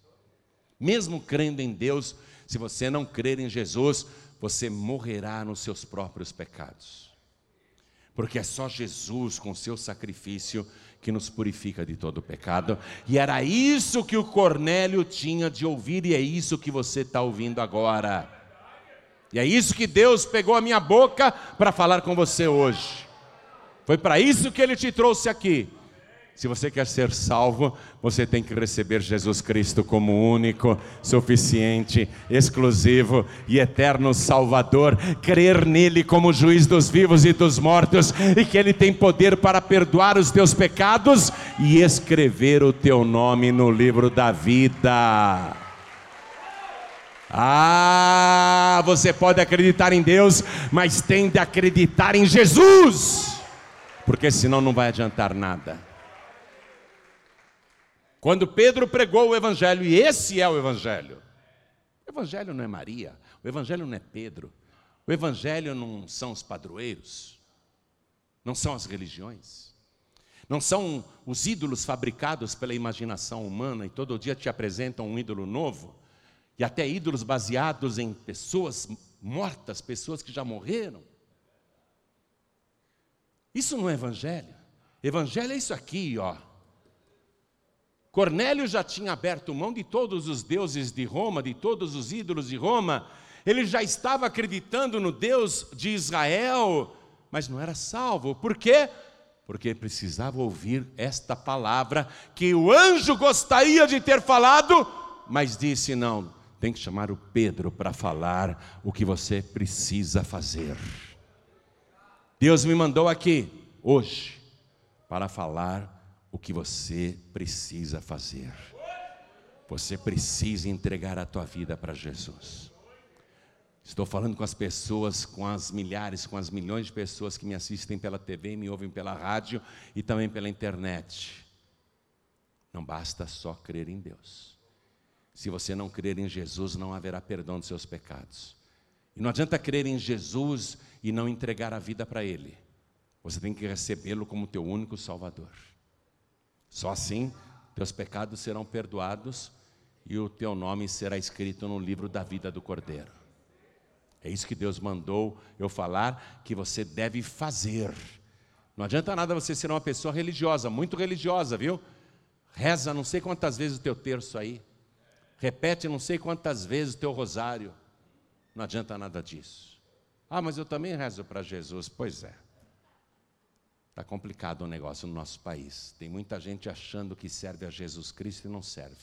Mesmo crendo em Deus, se você não crer em Jesus, você morrerá nos seus próprios pecados. Porque é só Jesus, com seu sacrifício, que nos purifica de todo pecado. E era isso que o Cornélio tinha de ouvir, e é isso que você está ouvindo agora. E é isso que Deus pegou a minha boca para falar com você hoje. Foi para isso que Ele te trouxe aqui se você quer ser salvo, você tem que receber Jesus Cristo como único, suficiente, exclusivo e eterno Salvador, crer nele como juiz dos vivos e dos mortos e que ele tem poder para perdoar os teus pecados e escrever o teu nome no livro da vida. Ah, você pode acreditar em Deus, mas tem de acreditar em Jesus, porque senão não vai adiantar nada. Quando Pedro pregou o Evangelho, e esse é o Evangelho. O Evangelho não é Maria, o Evangelho não é Pedro, o Evangelho não são os padroeiros, não são as religiões, não são os ídolos fabricados pela imaginação humana e todo dia te apresentam um ídolo novo, e até ídolos baseados em pessoas mortas, pessoas que já morreram. Isso não é Evangelho. Evangelho é isso aqui, ó. Cornélio já tinha aberto mão de todos os deuses de Roma, de todos os ídolos de Roma. Ele já estava acreditando no Deus de Israel, mas não era salvo. Por quê? Porque precisava ouvir esta palavra que o anjo gostaria de ter falado, mas disse: não, tem que chamar o Pedro para falar o que você precisa fazer. Deus me mandou aqui, hoje, para falar o que você precisa fazer. Você precisa entregar a tua vida para Jesus. Estou falando com as pessoas, com as milhares, com as milhões de pessoas que me assistem pela TV, me ouvem pela rádio e também pela internet. Não basta só crer em Deus. Se você não crer em Jesus, não haverá perdão dos seus pecados. E não adianta crer em Jesus e não entregar a vida para Ele. Você tem que recebê-lo como teu único Salvador. Só assim teus pecados serão perdoados e o teu nome será escrito no livro da vida do Cordeiro. É isso que Deus mandou eu falar que você deve fazer. Não adianta nada você ser uma pessoa religiosa, muito religiosa, viu? Reza não sei quantas vezes o teu terço aí. Repete não sei quantas vezes o teu rosário. Não adianta nada disso. Ah, mas eu também rezo para Jesus. Pois é. Está complicado o negócio no nosso país. Tem muita gente achando que serve a Jesus Cristo e não serve.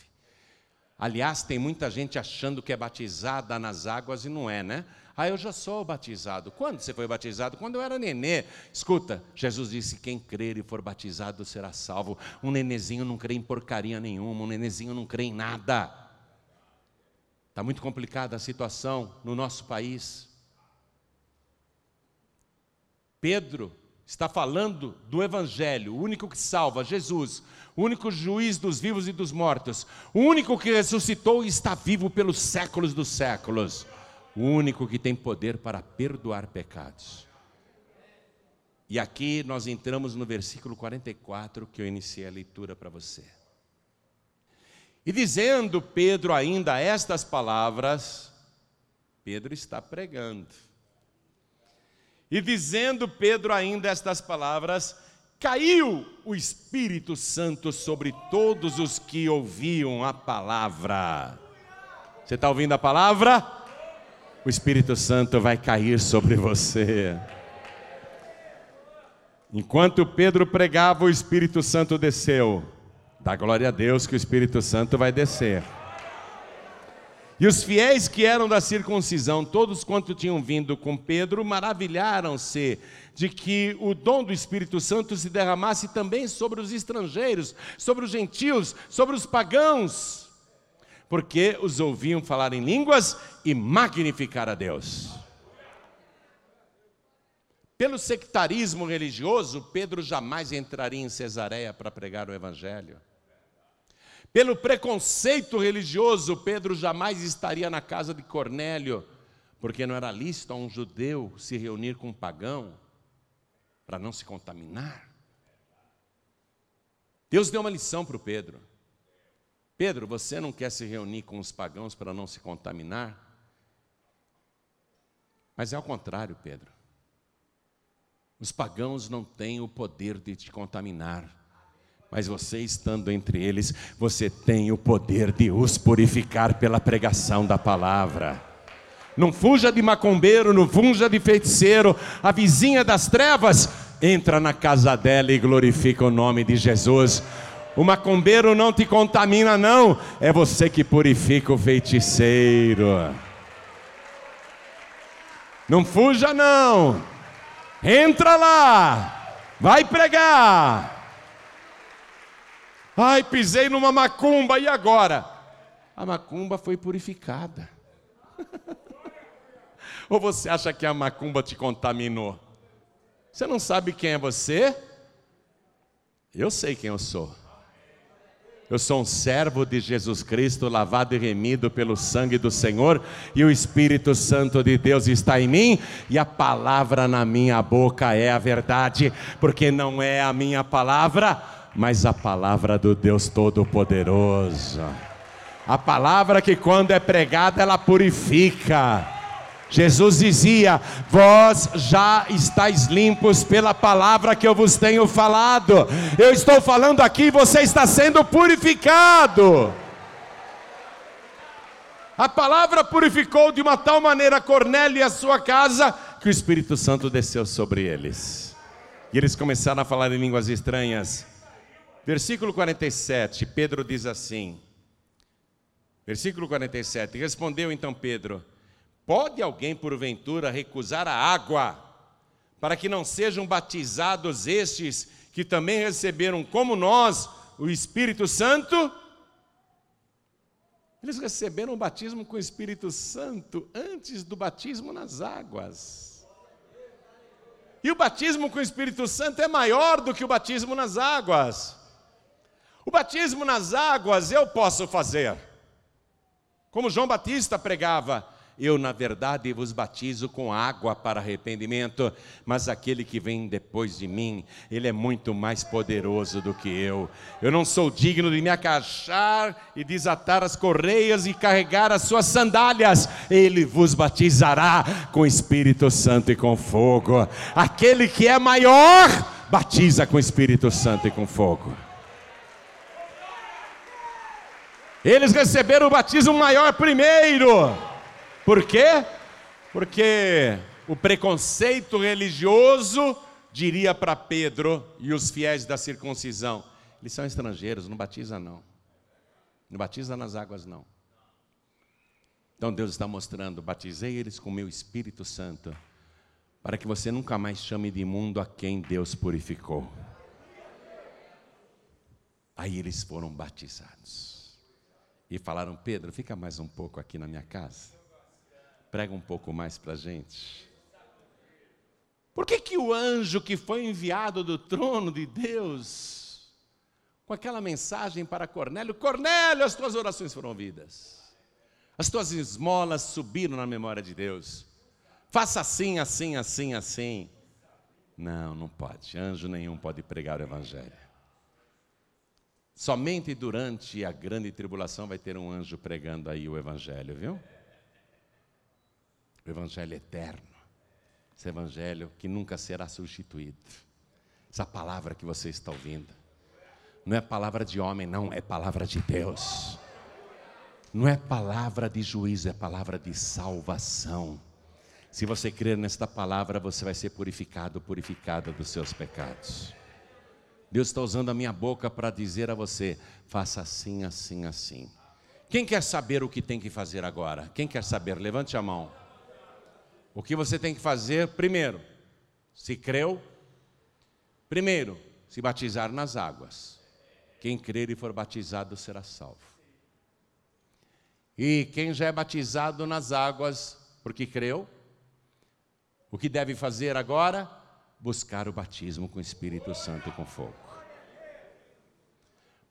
Aliás, tem muita gente achando que é batizada nas águas e não é, né? Ah, eu já sou batizado. Quando você foi batizado? Quando eu era nenê. Escuta, Jesus disse: quem crer e for batizado será salvo. Um nenezinho não crê em porcaria nenhuma, um nenezinho não crê em nada. Está muito complicada a situação no nosso país. Pedro está falando do Evangelho, o único que salva, Jesus, o único juiz dos vivos e dos mortos, o único que ressuscitou e está vivo pelos séculos dos séculos, o único que tem poder para perdoar pecados. E aqui nós entramos no versículo 44 que eu iniciei a leitura para você. E dizendo Pedro ainda estas palavras, Pedro está pregando. E dizendo Pedro ainda estas palavras, caiu o Espírito Santo sobre todos os que ouviam a palavra. Você está ouvindo a palavra? O Espírito Santo vai cair sobre você. Enquanto Pedro pregava, o Espírito Santo desceu. Dá glória a Deus que o Espírito Santo vai descer. E os fiéis que eram da circuncisão, todos quanto tinham vindo com Pedro, maravilharam-se de que o dom do Espírito Santo se derramasse também sobre os estrangeiros, sobre os gentios, sobre os pagãos, porque os ouviam falar em línguas e magnificar a Deus. Pelo sectarismo religioso, Pedro jamais entraria em Cesareia para pregar o Evangelho. Pelo preconceito religioso, Pedro jamais estaria na casa de Cornélio, porque não era lícito a um judeu se reunir com um pagão para não se contaminar. Deus deu uma lição para o Pedro. Pedro, você não quer se reunir com os pagãos para não se contaminar? Mas é ao contrário, Pedro. Os pagãos não têm o poder de te contaminar mas você estando entre eles, você tem o poder de os purificar pela pregação da palavra. Não fuja de macumbeiro, não fuja de feiticeiro, a vizinha das trevas, entra na casa dela e glorifica o nome de Jesus. O macumbeiro não te contamina, não, é você que purifica o feiticeiro. Não fuja, não, entra lá, vai pregar. Ai, pisei numa macumba, e agora? A macumba foi purificada. Ou você acha que a macumba te contaminou? Você não sabe quem é você? Eu sei quem eu sou. Eu sou um servo de Jesus Cristo, lavado e remido pelo sangue do Senhor, e o Espírito Santo de Deus está em mim, e a palavra na minha boca é a verdade, porque não é a minha palavra, mas a palavra do Deus Todo-Poderoso. A palavra que, quando é pregada, ela purifica. Jesus dizia: Vós já estáis limpos pela palavra que eu vos tenho falado. Eu estou falando aqui, você está sendo purificado. A palavra purificou de uma tal maneira Cornélio e a sua casa que o Espírito Santo desceu sobre eles. E eles começaram a falar em línguas estranhas. Versículo 47, Pedro diz assim: Versículo 47: Respondeu então Pedro: Pode alguém porventura recusar a água, para que não sejam batizados estes que também receberam, como nós, o Espírito Santo? Eles receberam o batismo com o Espírito Santo antes do batismo nas águas. E o batismo com o Espírito Santo é maior do que o batismo nas águas. O batismo nas águas eu posso fazer. Como João Batista pregava, Eu, na verdade, vos batizo com água para arrependimento, mas aquele que vem depois de mim, ele é muito mais poderoso do que eu. Eu não sou digno de me acachar e desatar as correias e carregar as suas sandálias. Ele vos batizará com Espírito Santo e com fogo. Aquele que é maior, batiza com Espírito Santo e com fogo. Eles receberam o batismo maior primeiro. Por quê? Porque o preconceito religioso diria para Pedro e os fiéis da circuncisão: eles são estrangeiros, não batiza não. Não batiza nas águas não. Então Deus está mostrando: batizei eles com meu Espírito Santo, para que você nunca mais chame de imundo a quem Deus purificou. Aí eles foram batizados e falaram: Pedro, fica mais um pouco aqui na minha casa. Prega um pouco mais para a gente. Por que, que o anjo que foi enviado do trono de Deus, com aquela mensagem para Cornélio, Cornélio, as tuas orações foram ouvidas, as tuas esmolas subiram na memória de Deus, faça assim, assim, assim, assim. Não, não pode, anjo nenhum pode pregar o Evangelho. Somente durante a grande tribulação vai ter um anjo pregando aí o Evangelho, viu? o Evangelho eterno, esse Evangelho que nunca será substituído. Essa palavra que você está ouvindo, não é palavra de homem, não, é palavra de Deus. Não é palavra de juízo, é palavra de salvação. Se você crer nesta palavra, você vai ser purificado, purificada dos seus pecados. Deus está usando a minha boca para dizer a você: faça assim, assim, assim. Quem quer saber o que tem que fazer agora? Quem quer saber? Levante a mão. O que você tem que fazer, primeiro, se creu, primeiro, se batizar nas águas. Quem crer e for batizado será salvo. E quem já é batizado nas águas, porque creu, o que deve fazer agora? Buscar o batismo com o Espírito Santo e com fogo.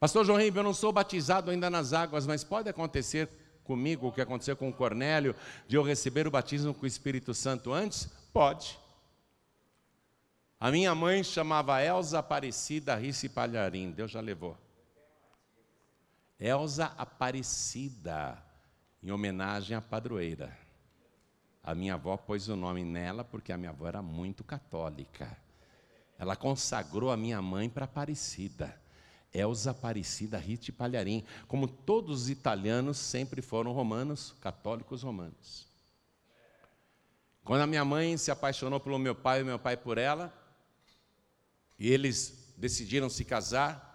Pastor João Ribeiro, eu não sou batizado ainda nas águas, mas pode acontecer comigo o que aconteceu com Cornélio, de eu receber o batismo com o Espírito Santo antes? Pode. A minha mãe chamava Elza Aparecida Risse Palharim, Deus já levou. Elza Aparecida, em homenagem à padroeira. A minha avó pôs o nome nela porque a minha avó era muito católica. Ela consagrou a minha mãe para Aparecida. Elza Aparecida Rite Palharim, como todos os italianos sempre foram romanos, católicos romanos. Quando a minha mãe se apaixonou pelo meu pai e meu pai por ela, e eles decidiram se casar,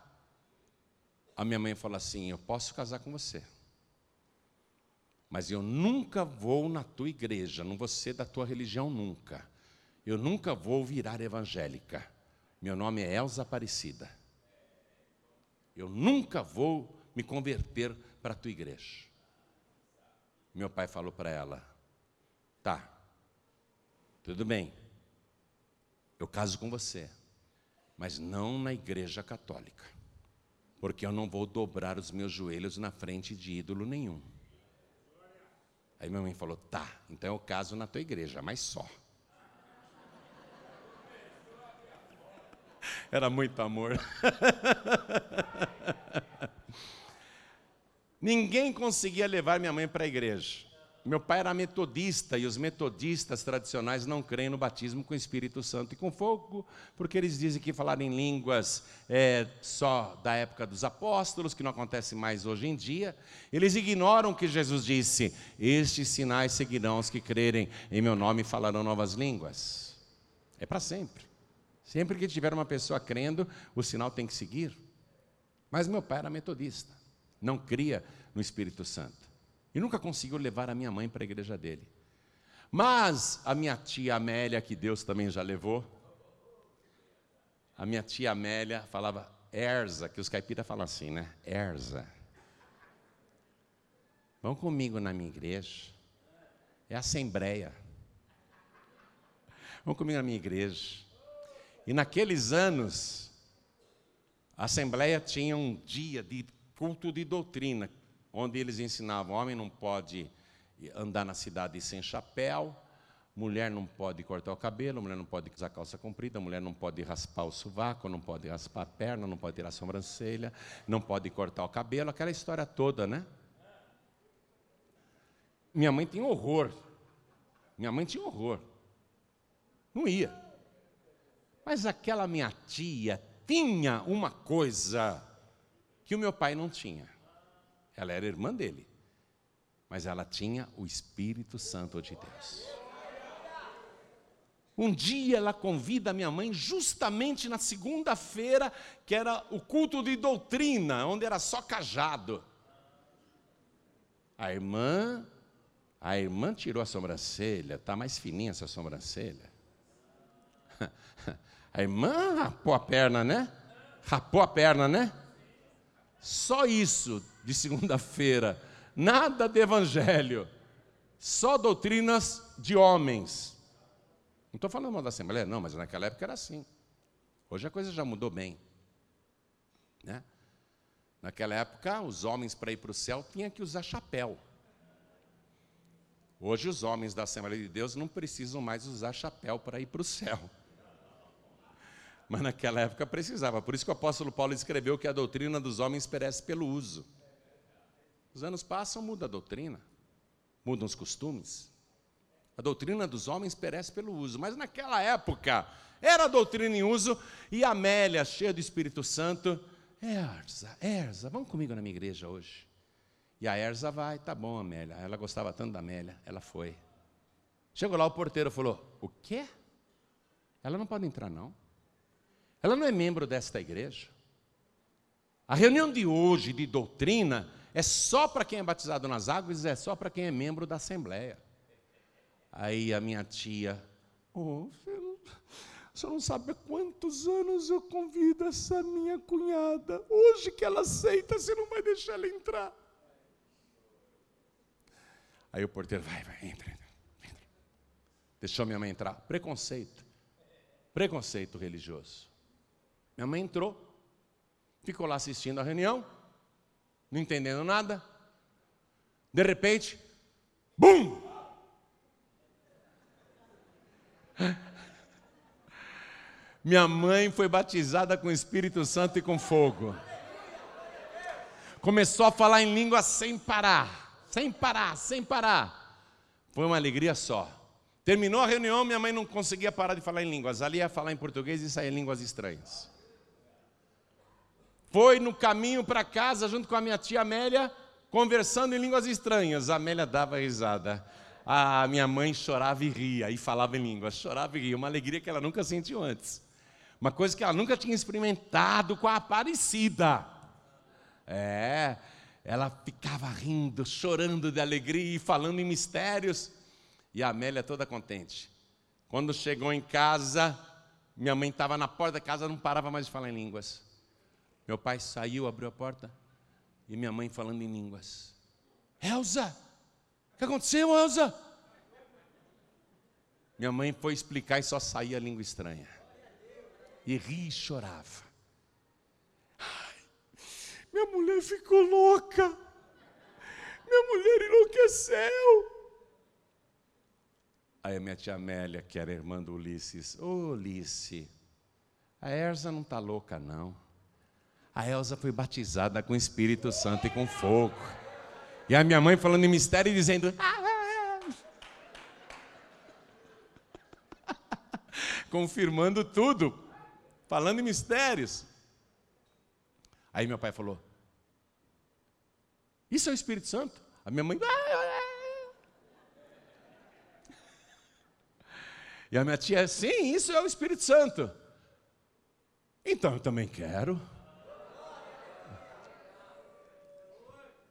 a minha mãe falou assim: Eu posso casar com você, mas eu nunca vou na tua igreja, não vou ser da tua religião nunca. Eu nunca vou virar evangélica. Meu nome é Elza Aparecida. Eu nunca vou me converter para a tua igreja. Meu pai falou para ela: Tá, tudo bem, eu caso com você, mas não na igreja católica, porque eu não vou dobrar os meus joelhos na frente de ídolo nenhum. Aí minha mãe falou: Tá, então eu caso na tua igreja, mas só. Era muito amor. Ninguém conseguia levar minha mãe para a igreja. Meu pai era metodista e os metodistas tradicionais não creem no batismo com Espírito Santo e com fogo, porque eles dizem que falar em línguas é só da época dos apóstolos, que não acontece mais hoje em dia. Eles ignoram que Jesus disse: Estes sinais seguirão os que crerem em meu nome e falarão novas línguas. É para sempre. Sempre que tiver uma pessoa crendo, o sinal tem que seguir. Mas meu pai era metodista, não cria no Espírito Santo. E nunca conseguiu levar a minha mãe para a igreja dele. Mas a minha tia Amélia, que Deus também já levou, a minha tia Amélia falava Erza, que os caipiras falam assim, né? Erza. Vão comigo na minha igreja. É assembleia. Vão comigo na minha igreja. E naqueles anos, a Assembleia tinha um dia de culto de doutrina, onde eles ensinavam: homem não pode andar na cidade sem chapéu, mulher não pode cortar o cabelo, mulher não pode usar calça comprida, mulher não pode raspar o sovaco, não pode raspar a perna, não pode tirar a sobrancelha, não pode cortar o cabelo, aquela história toda, né? Minha mãe tinha horror. Minha mãe tinha horror. Não ia. Mas aquela minha tia tinha uma coisa que o meu pai não tinha. Ela era irmã dele, mas ela tinha o Espírito Santo de Deus. Um dia ela convida a minha mãe, justamente na segunda-feira, que era o culto de doutrina, onde era só cajado. A irmã, a irmã tirou a sobrancelha, está mais fininha essa sobrancelha. A irmã rapou a perna, né? Rapou a perna, né? Só isso de segunda-feira. Nada de evangelho. Só doutrinas de homens. Não estou falando mal da Assembleia, não, mas naquela época era assim. Hoje a coisa já mudou bem. Né? Naquela época, os homens para ir para o céu tinham que usar chapéu. Hoje, os homens da Assembleia de Deus não precisam mais usar chapéu para ir para o céu. Mas naquela época precisava. Por isso que o apóstolo Paulo escreveu que a doutrina dos homens perece pelo uso. Os anos passam, muda a doutrina, mudam os costumes. A doutrina dos homens perece pelo uso. Mas naquela época era a doutrina em uso e Amélia, cheia do Espírito Santo, Erza, Erza, vamos comigo na minha igreja hoje. E a Erza vai, tá bom, Amélia. Ela gostava tanto da Amélia, ela foi. Chegou lá, o porteiro falou: O quê? Ela não pode entrar, não. Ela não é membro desta igreja. A reunião de hoje de doutrina é só para quem é batizado nas águas, é só para quem é membro da Assembleia. Aí a minha tia, oh, filho, você não sabe há quantos anos eu convido essa minha cunhada. Hoje que ela aceita, você não vai deixar ela entrar. Aí o porteiro, vai, vai, entra, entra. entra. Deixou minha mãe entrar. Preconceito. Preconceito religioso. Minha mãe entrou, ficou lá assistindo a reunião, não entendendo nada. De repente, bum! Minha mãe foi batizada com o Espírito Santo e com fogo. Começou a falar em língua sem parar, sem parar, sem parar. Foi uma alegria só. Terminou a reunião, minha mãe não conseguia parar de falar em línguas. Ali ia falar em português e em línguas estranhas. Foi no caminho para casa, junto com a minha tia Amélia, conversando em línguas estranhas. A Amélia dava risada. A minha mãe chorava e ria, e falava em línguas, chorava e ria, uma alegria que ela nunca sentiu antes. Uma coisa que ela nunca tinha experimentado com a Aparecida. É, ela ficava rindo, chorando de alegria e falando em mistérios. E a Amélia toda contente. Quando chegou em casa, minha mãe estava na porta da casa, não parava mais de falar em línguas. Meu pai saiu, abriu a porta e minha mãe falando em línguas. Elza, o que aconteceu, Elza? Minha mãe foi explicar e só saía a língua estranha. E ria e chorava. Ai, minha mulher ficou louca. Minha mulher enlouqueceu. Aí a minha tia Amélia, que era irmã do Ulisses, ô oh, Ulisses, a Erza não está louca, não. A Elsa foi batizada com o Espírito Santo e com fogo. E a minha mãe falando em mistério e dizendo. Ah, Confirmando tudo. Falando em mistérios. Aí meu pai falou: Isso é o Espírito Santo? A minha mãe. E a minha tia, sim, isso é o Espírito Santo. Então eu também quero.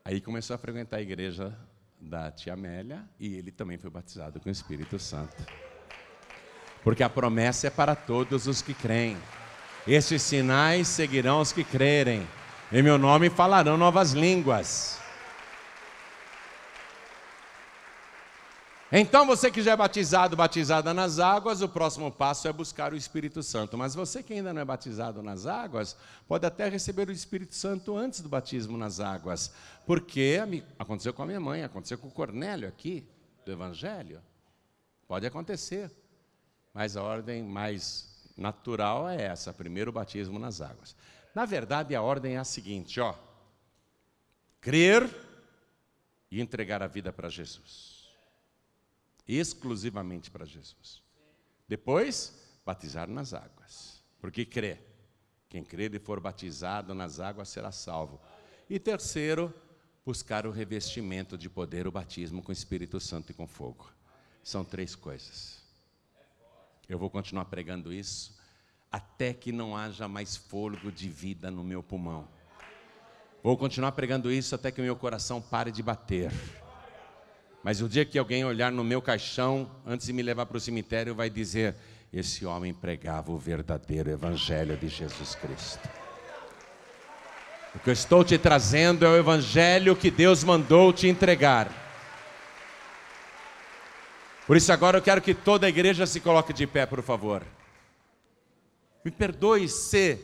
Aí começou a frequentar a igreja da tia Amélia e ele também foi batizado com o Espírito Santo. Porque a promessa é para todos os que creem. Estes sinais seguirão os que crerem. Em meu nome falarão novas línguas. Então, você que já é batizado, batizada nas águas, o próximo passo é buscar o Espírito Santo. Mas você que ainda não é batizado nas águas, pode até receber o Espírito Santo antes do batismo nas águas. Porque aconteceu com a minha mãe, aconteceu com o Cornélio aqui, do Evangelho. Pode acontecer. Mas a ordem mais natural é essa: primeiro o batismo nas águas. Na verdade, a ordem é a seguinte: ó, crer e entregar a vida para Jesus exclusivamente para Jesus. Depois, batizar nas águas, porque crê. Quem crer e for batizado nas águas será salvo. E terceiro, buscar o revestimento de poder, o batismo com o Espírito Santo e com fogo. São três coisas. Eu vou continuar pregando isso até que não haja mais fôlego de vida no meu pulmão. Vou continuar pregando isso até que o meu coração pare de bater. Mas o dia que alguém olhar no meu caixão, antes de me levar para o cemitério, vai dizer: esse homem pregava o verdadeiro Evangelho de Jesus Cristo. O que eu estou te trazendo é o Evangelho que Deus mandou te entregar. Por isso, agora eu quero que toda a igreja se coloque de pé, por favor. Me perdoe se,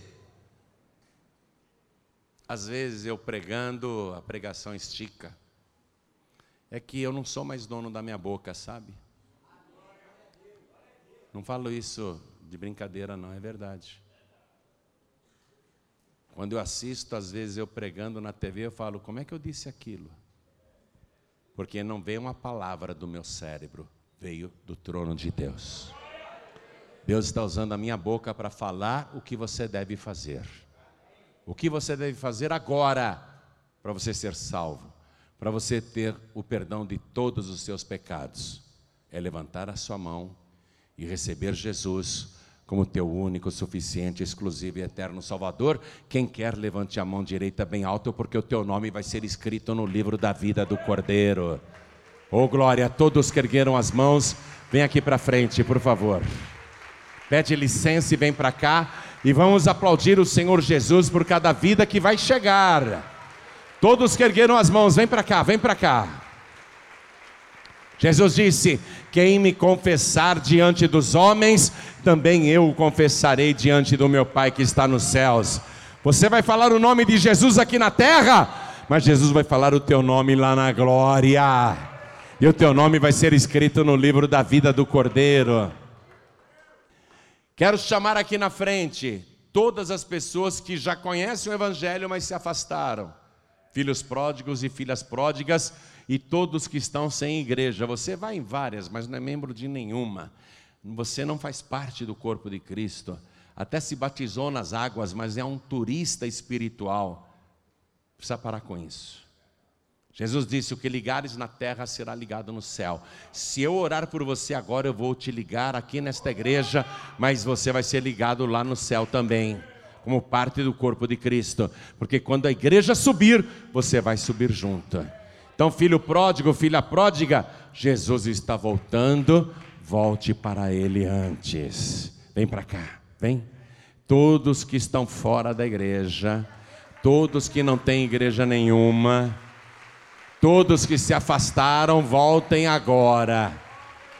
às vezes, eu pregando, a pregação estica é que eu não sou mais dono da minha boca, sabe? Não falo isso de brincadeira, não, é verdade. Quando eu assisto, às vezes eu pregando na TV, eu falo, como é que eu disse aquilo? Porque não veio uma palavra do meu cérebro, veio do trono de Deus. Deus está usando a minha boca para falar o que você deve fazer. O que você deve fazer agora para você ser salvo para você ter o perdão de todos os seus pecados, é levantar a sua mão e receber Jesus como teu único, suficiente, exclusivo e eterno Salvador. Quem quer, levante a mão direita bem alto, porque o teu nome vai ser escrito no livro da vida do Cordeiro. Oh glória, todos que ergueram as mãos, vem aqui para frente, por favor. Pede licença e vem para cá e vamos aplaudir o Senhor Jesus por cada vida que vai chegar. Todos que ergueram as mãos, vem para cá, vem para cá. Jesus disse: Quem me confessar diante dos homens, também eu o confessarei diante do meu Pai que está nos céus. Você vai falar o nome de Jesus aqui na terra, mas Jesus vai falar o teu nome lá na glória. E o teu nome vai ser escrito no livro da vida do Cordeiro. Quero chamar aqui na frente todas as pessoas que já conhecem o Evangelho, mas se afastaram filhos pródigos e filhas pródigas e todos que estão sem igreja. Você vai em várias, mas não é membro de nenhuma. Você não faz parte do corpo de Cristo. Até se batizou nas águas, mas é um turista espiritual. Precisa parar com isso. Jesus disse: O que ligares na terra será ligado no céu. Se eu orar por você agora, eu vou te ligar aqui nesta igreja, mas você vai ser ligado lá no céu também como parte do corpo de Cristo, porque quando a igreja subir, você vai subir junto. Então, filho pródigo, filha pródiga, Jesus está voltando, volte para Ele antes. Vem para cá, vem. Todos que estão fora da igreja, todos que não têm igreja nenhuma, todos que se afastaram, voltem agora.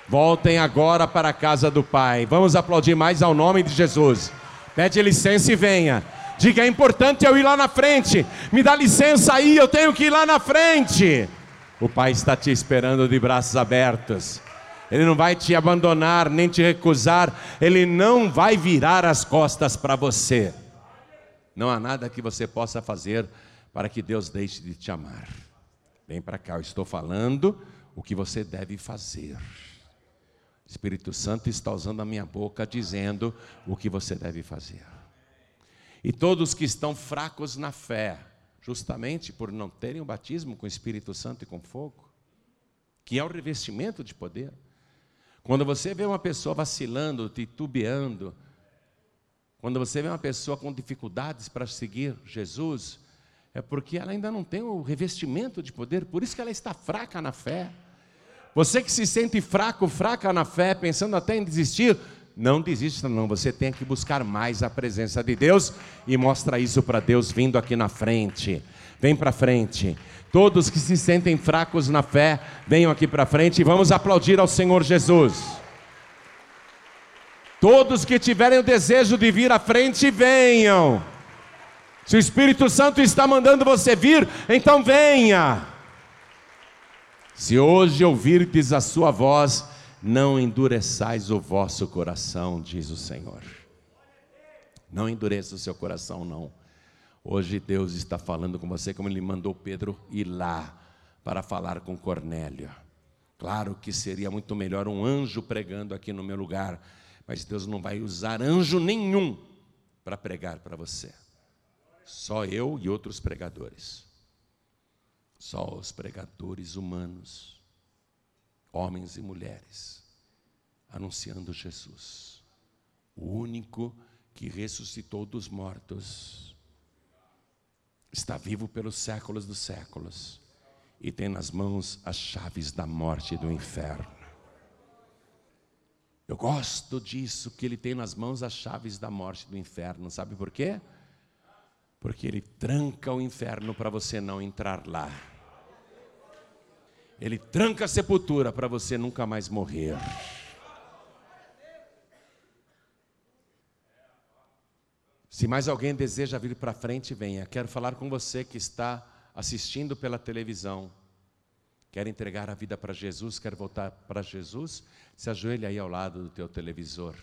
Voltem agora para a casa do Pai. Vamos aplaudir mais ao nome de Jesus. Pede licença e venha. Diga, é importante eu ir lá na frente. Me dá licença aí, eu tenho que ir lá na frente. O Pai está te esperando de braços abertos. Ele não vai te abandonar, nem te recusar. Ele não vai virar as costas para você. Não há nada que você possa fazer para que Deus deixe de te amar. Vem para cá, eu estou falando o que você deve fazer. Espírito Santo está usando a minha boca dizendo o que você deve fazer. E todos que estão fracos na fé, justamente por não terem o batismo com o Espírito Santo e com fogo, que é o revestimento de poder. Quando você vê uma pessoa vacilando, titubeando, quando você vê uma pessoa com dificuldades para seguir Jesus, é porque ela ainda não tem o revestimento de poder, por isso que ela está fraca na fé. Você que se sente fraco, fraca na fé, pensando até em desistir, não desista não, você tem que buscar mais a presença de Deus e mostra isso para Deus vindo aqui na frente. vem para frente. Todos que se sentem fracos na fé, venham aqui para frente e vamos aplaudir ao Senhor Jesus. Todos que tiverem o desejo de vir à frente, venham. Se o Espírito Santo está mandando você vir, então venha. Se hoje ouvirdes a sua voz, não endureçais o vosso coração, diz o Senhor. Não endureça o seu coração, não. Hoje Deus está falando com você, como Ele mandou Pedro ir lá para falar com Cornélio. Claro que seria muito melhor um anjo pregando aqui no meu lugar, mas Deus não vai usar anjo nenhum para pregar para você. Só eu e outros pregadores. Só os pregadores humanos, homens e mulheres, anunciando Jesus, o único que ressuscitou dos mortos, está vivo pelos séculos dos séculos e tem nas mãos as chaves da morte e do inferno. Eu gosto disso, que ele tem nas mãos as chaves da morte e do inferno, sabe por quê? Porque ele tranca o inferno para você não entrar lá. Ele tranca a sepultura para você nunca mais morrer. Se mais alguém deseja vir para frente, venha. Quero falar com você que está assistindo pela televisão. Quer entregar a vida para Jesus, quer voltar para Jesus? Se ajoelhe aí ao lado do teu televisor.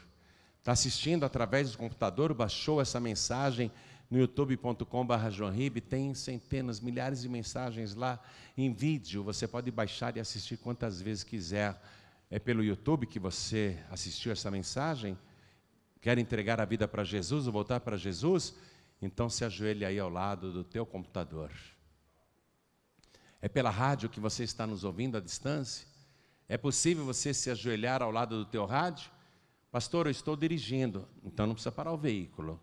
Está assistindo através do computador, baixou essa mensagem, no youtube.com.br tem centenas, milhares de mensagens lá em vídeo, você pode baixar e assistir quantas vezes quiser. É pelo YouTube que você assistiu essa mensagem? Quer entregar a vida para Jesus ou voltar para Jesus? Então se ajoelhe aí ao lado do teu computador. É pela rádio que você está nos ouvindo à distância? É possível você se ajoelhar ao lado do teu rádio? Pastor, eu estou dirigindo, então não precisa parar o veículo.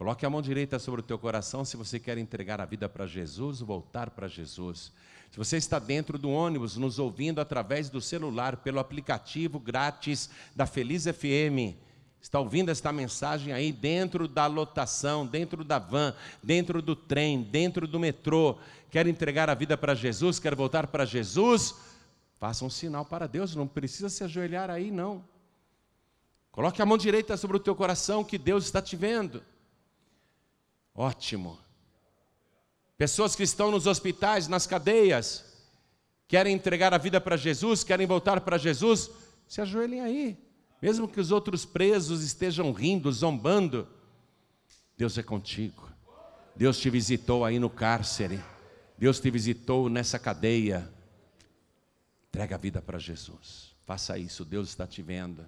Coloque a mão direita sobre o teu coração se você quer entregar a vida para Jesus, voltar para Jesus. Se você está dentro do ônibus, nos ouvindo através do celular, pelo aplicativo grátis da Feliz FM, está ouvindo esta mensagem aí dentro da lotação, dentro da van, dentro do trem, dentro do metrô, quer entregar a vida para Jesus, quer voltar para Jesus, faça um sinal para Deus, não precisa se ajoelhar aí não. Coloque a mão direita sobre o teu coração que Deus está te vendo. Ótimo. Pessoas que estão nos hospitais, nas cadeias, querem entregar a vida para Jesus, querem voltar para Jesus, se ajoelhem aí. Mesmo que os outros presos estejam rindo, zombando, Deus é contigo. Deus te visitou aí no cárcere. Deus te visitou nessa cadeia. Entrega a vida para Jesus. Faça isso, Deus está te vendo.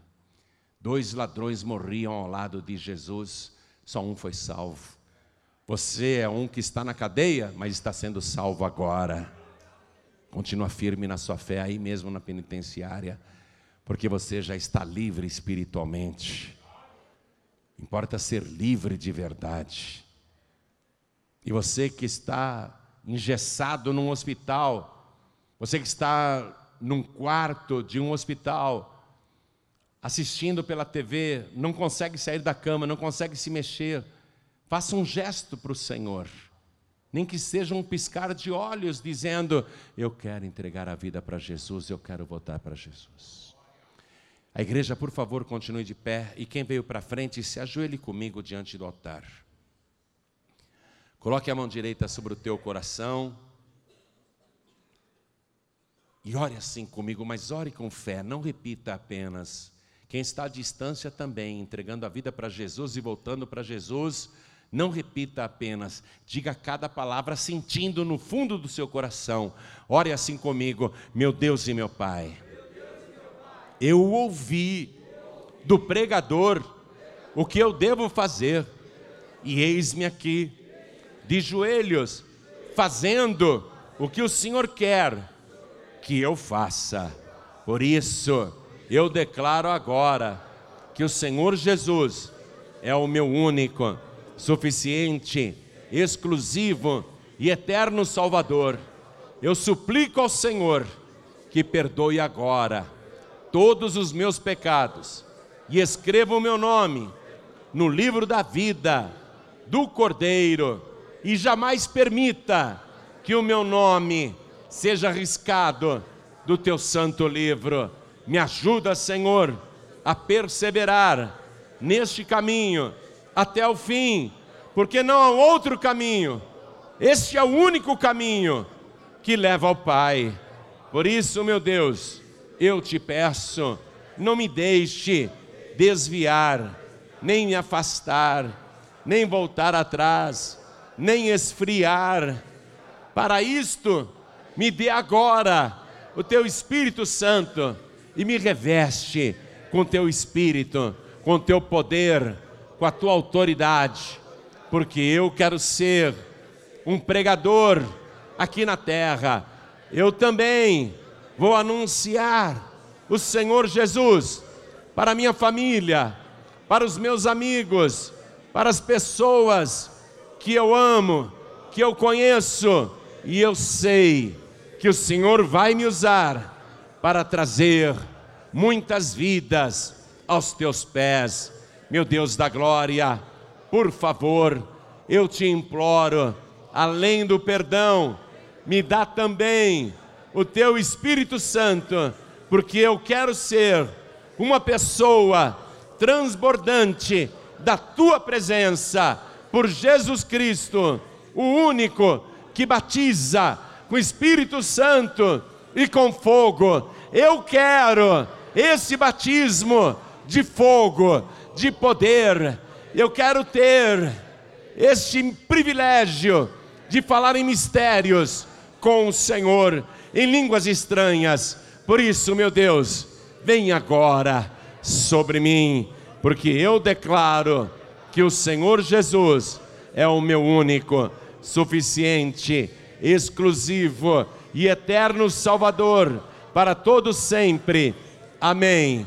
Dois ladrões morriam ao lado de Jesus, só um foi salvo. Você é um que está na cadeia, mas está sendo salvo agora. Continua firme na sua fé aí mesmo na penitenciária, porque você já está livre espiritualmente. Importa ser livre de verdade. E você que está engessado num hospital, você que está num quarto de um hospital, assistindo pela TV, não consegue sair da cama, não consegue se mexer, Faça um gesto para o Senhor, nem que seja um piscar de olhos, dizendo: Eu quero entregar a vida para Jesus, eu quero voltar para Jesus. A igreja, por favor, continue de pé e quem veio para frente, se ajoelhe comigo diante do altar. Coloque a mão direita sobre o teu coração. E ore assim comigo, mas ore com fé, não repita apenas. Quem está à distância também, entregando a vida para Jesus e voltando para Jesus, não repita apenas, diga cada palavra sentindo no fundo do seu coração. Ore assim comigo, meu Deus e meu Pai. Eu ouvi do pregador o que eu devo fazer, e eis-me aqui, de joelhos, fazendo o que o Senhor quer que eu faça. Por isso, eu declaro agora que o Senhor Jesus é o meu único suficiente, exclusivo e eterno Salvador. Eu suplico ao Senhor que perdoe agora todos os meus pecados e escreva o meu nome no livro da vida do Cordeiro e jamais permita que o meu nome seja arriscado do teu santo livro. Me ajuda, Senhor, a perseverar neste caminho até o fim, porque não há outro caminho. Este é o único caminho que leva ao Pai. Por isso, meu Deus, eu te peço, não me deixe desviar, nem me afastar, nem voltar atrás, nem esfriar. Para isto, me dê agora o teu Espírito Santo e me reveste com teu Espírito, com teu poder, com a tua autoridade, porque eu quero ser um pregador aqui na terra. Eu também vou anunciar o Senhor Jesus para minha família, para os meus amigos, para as pessoas que eu amo, que eu conheço, e eu sei que o Senhor vai me usar para trazer muitas vidas aos teus pés. Meu Deus da glória, por favor, eu te imploro, além do perdão, me dá também o teu Espírito Santo, porque eu quero ser uma pessoa transbordante da tua presença por Jesus Cristo, o único que batiza com Espírito Santo e com fogo. Eu quero esse batismo de fogo, de poder. Eu quero ter este privilégio de falar em mistérios com o Senhor, em línguas estranhas. Por isso, meu Deus, vem agora sobre mim, porque eu declaro que o Senhor Jesus é o meu único, suficiente exclusivo e eterno Salvador para todos sempre. Amém.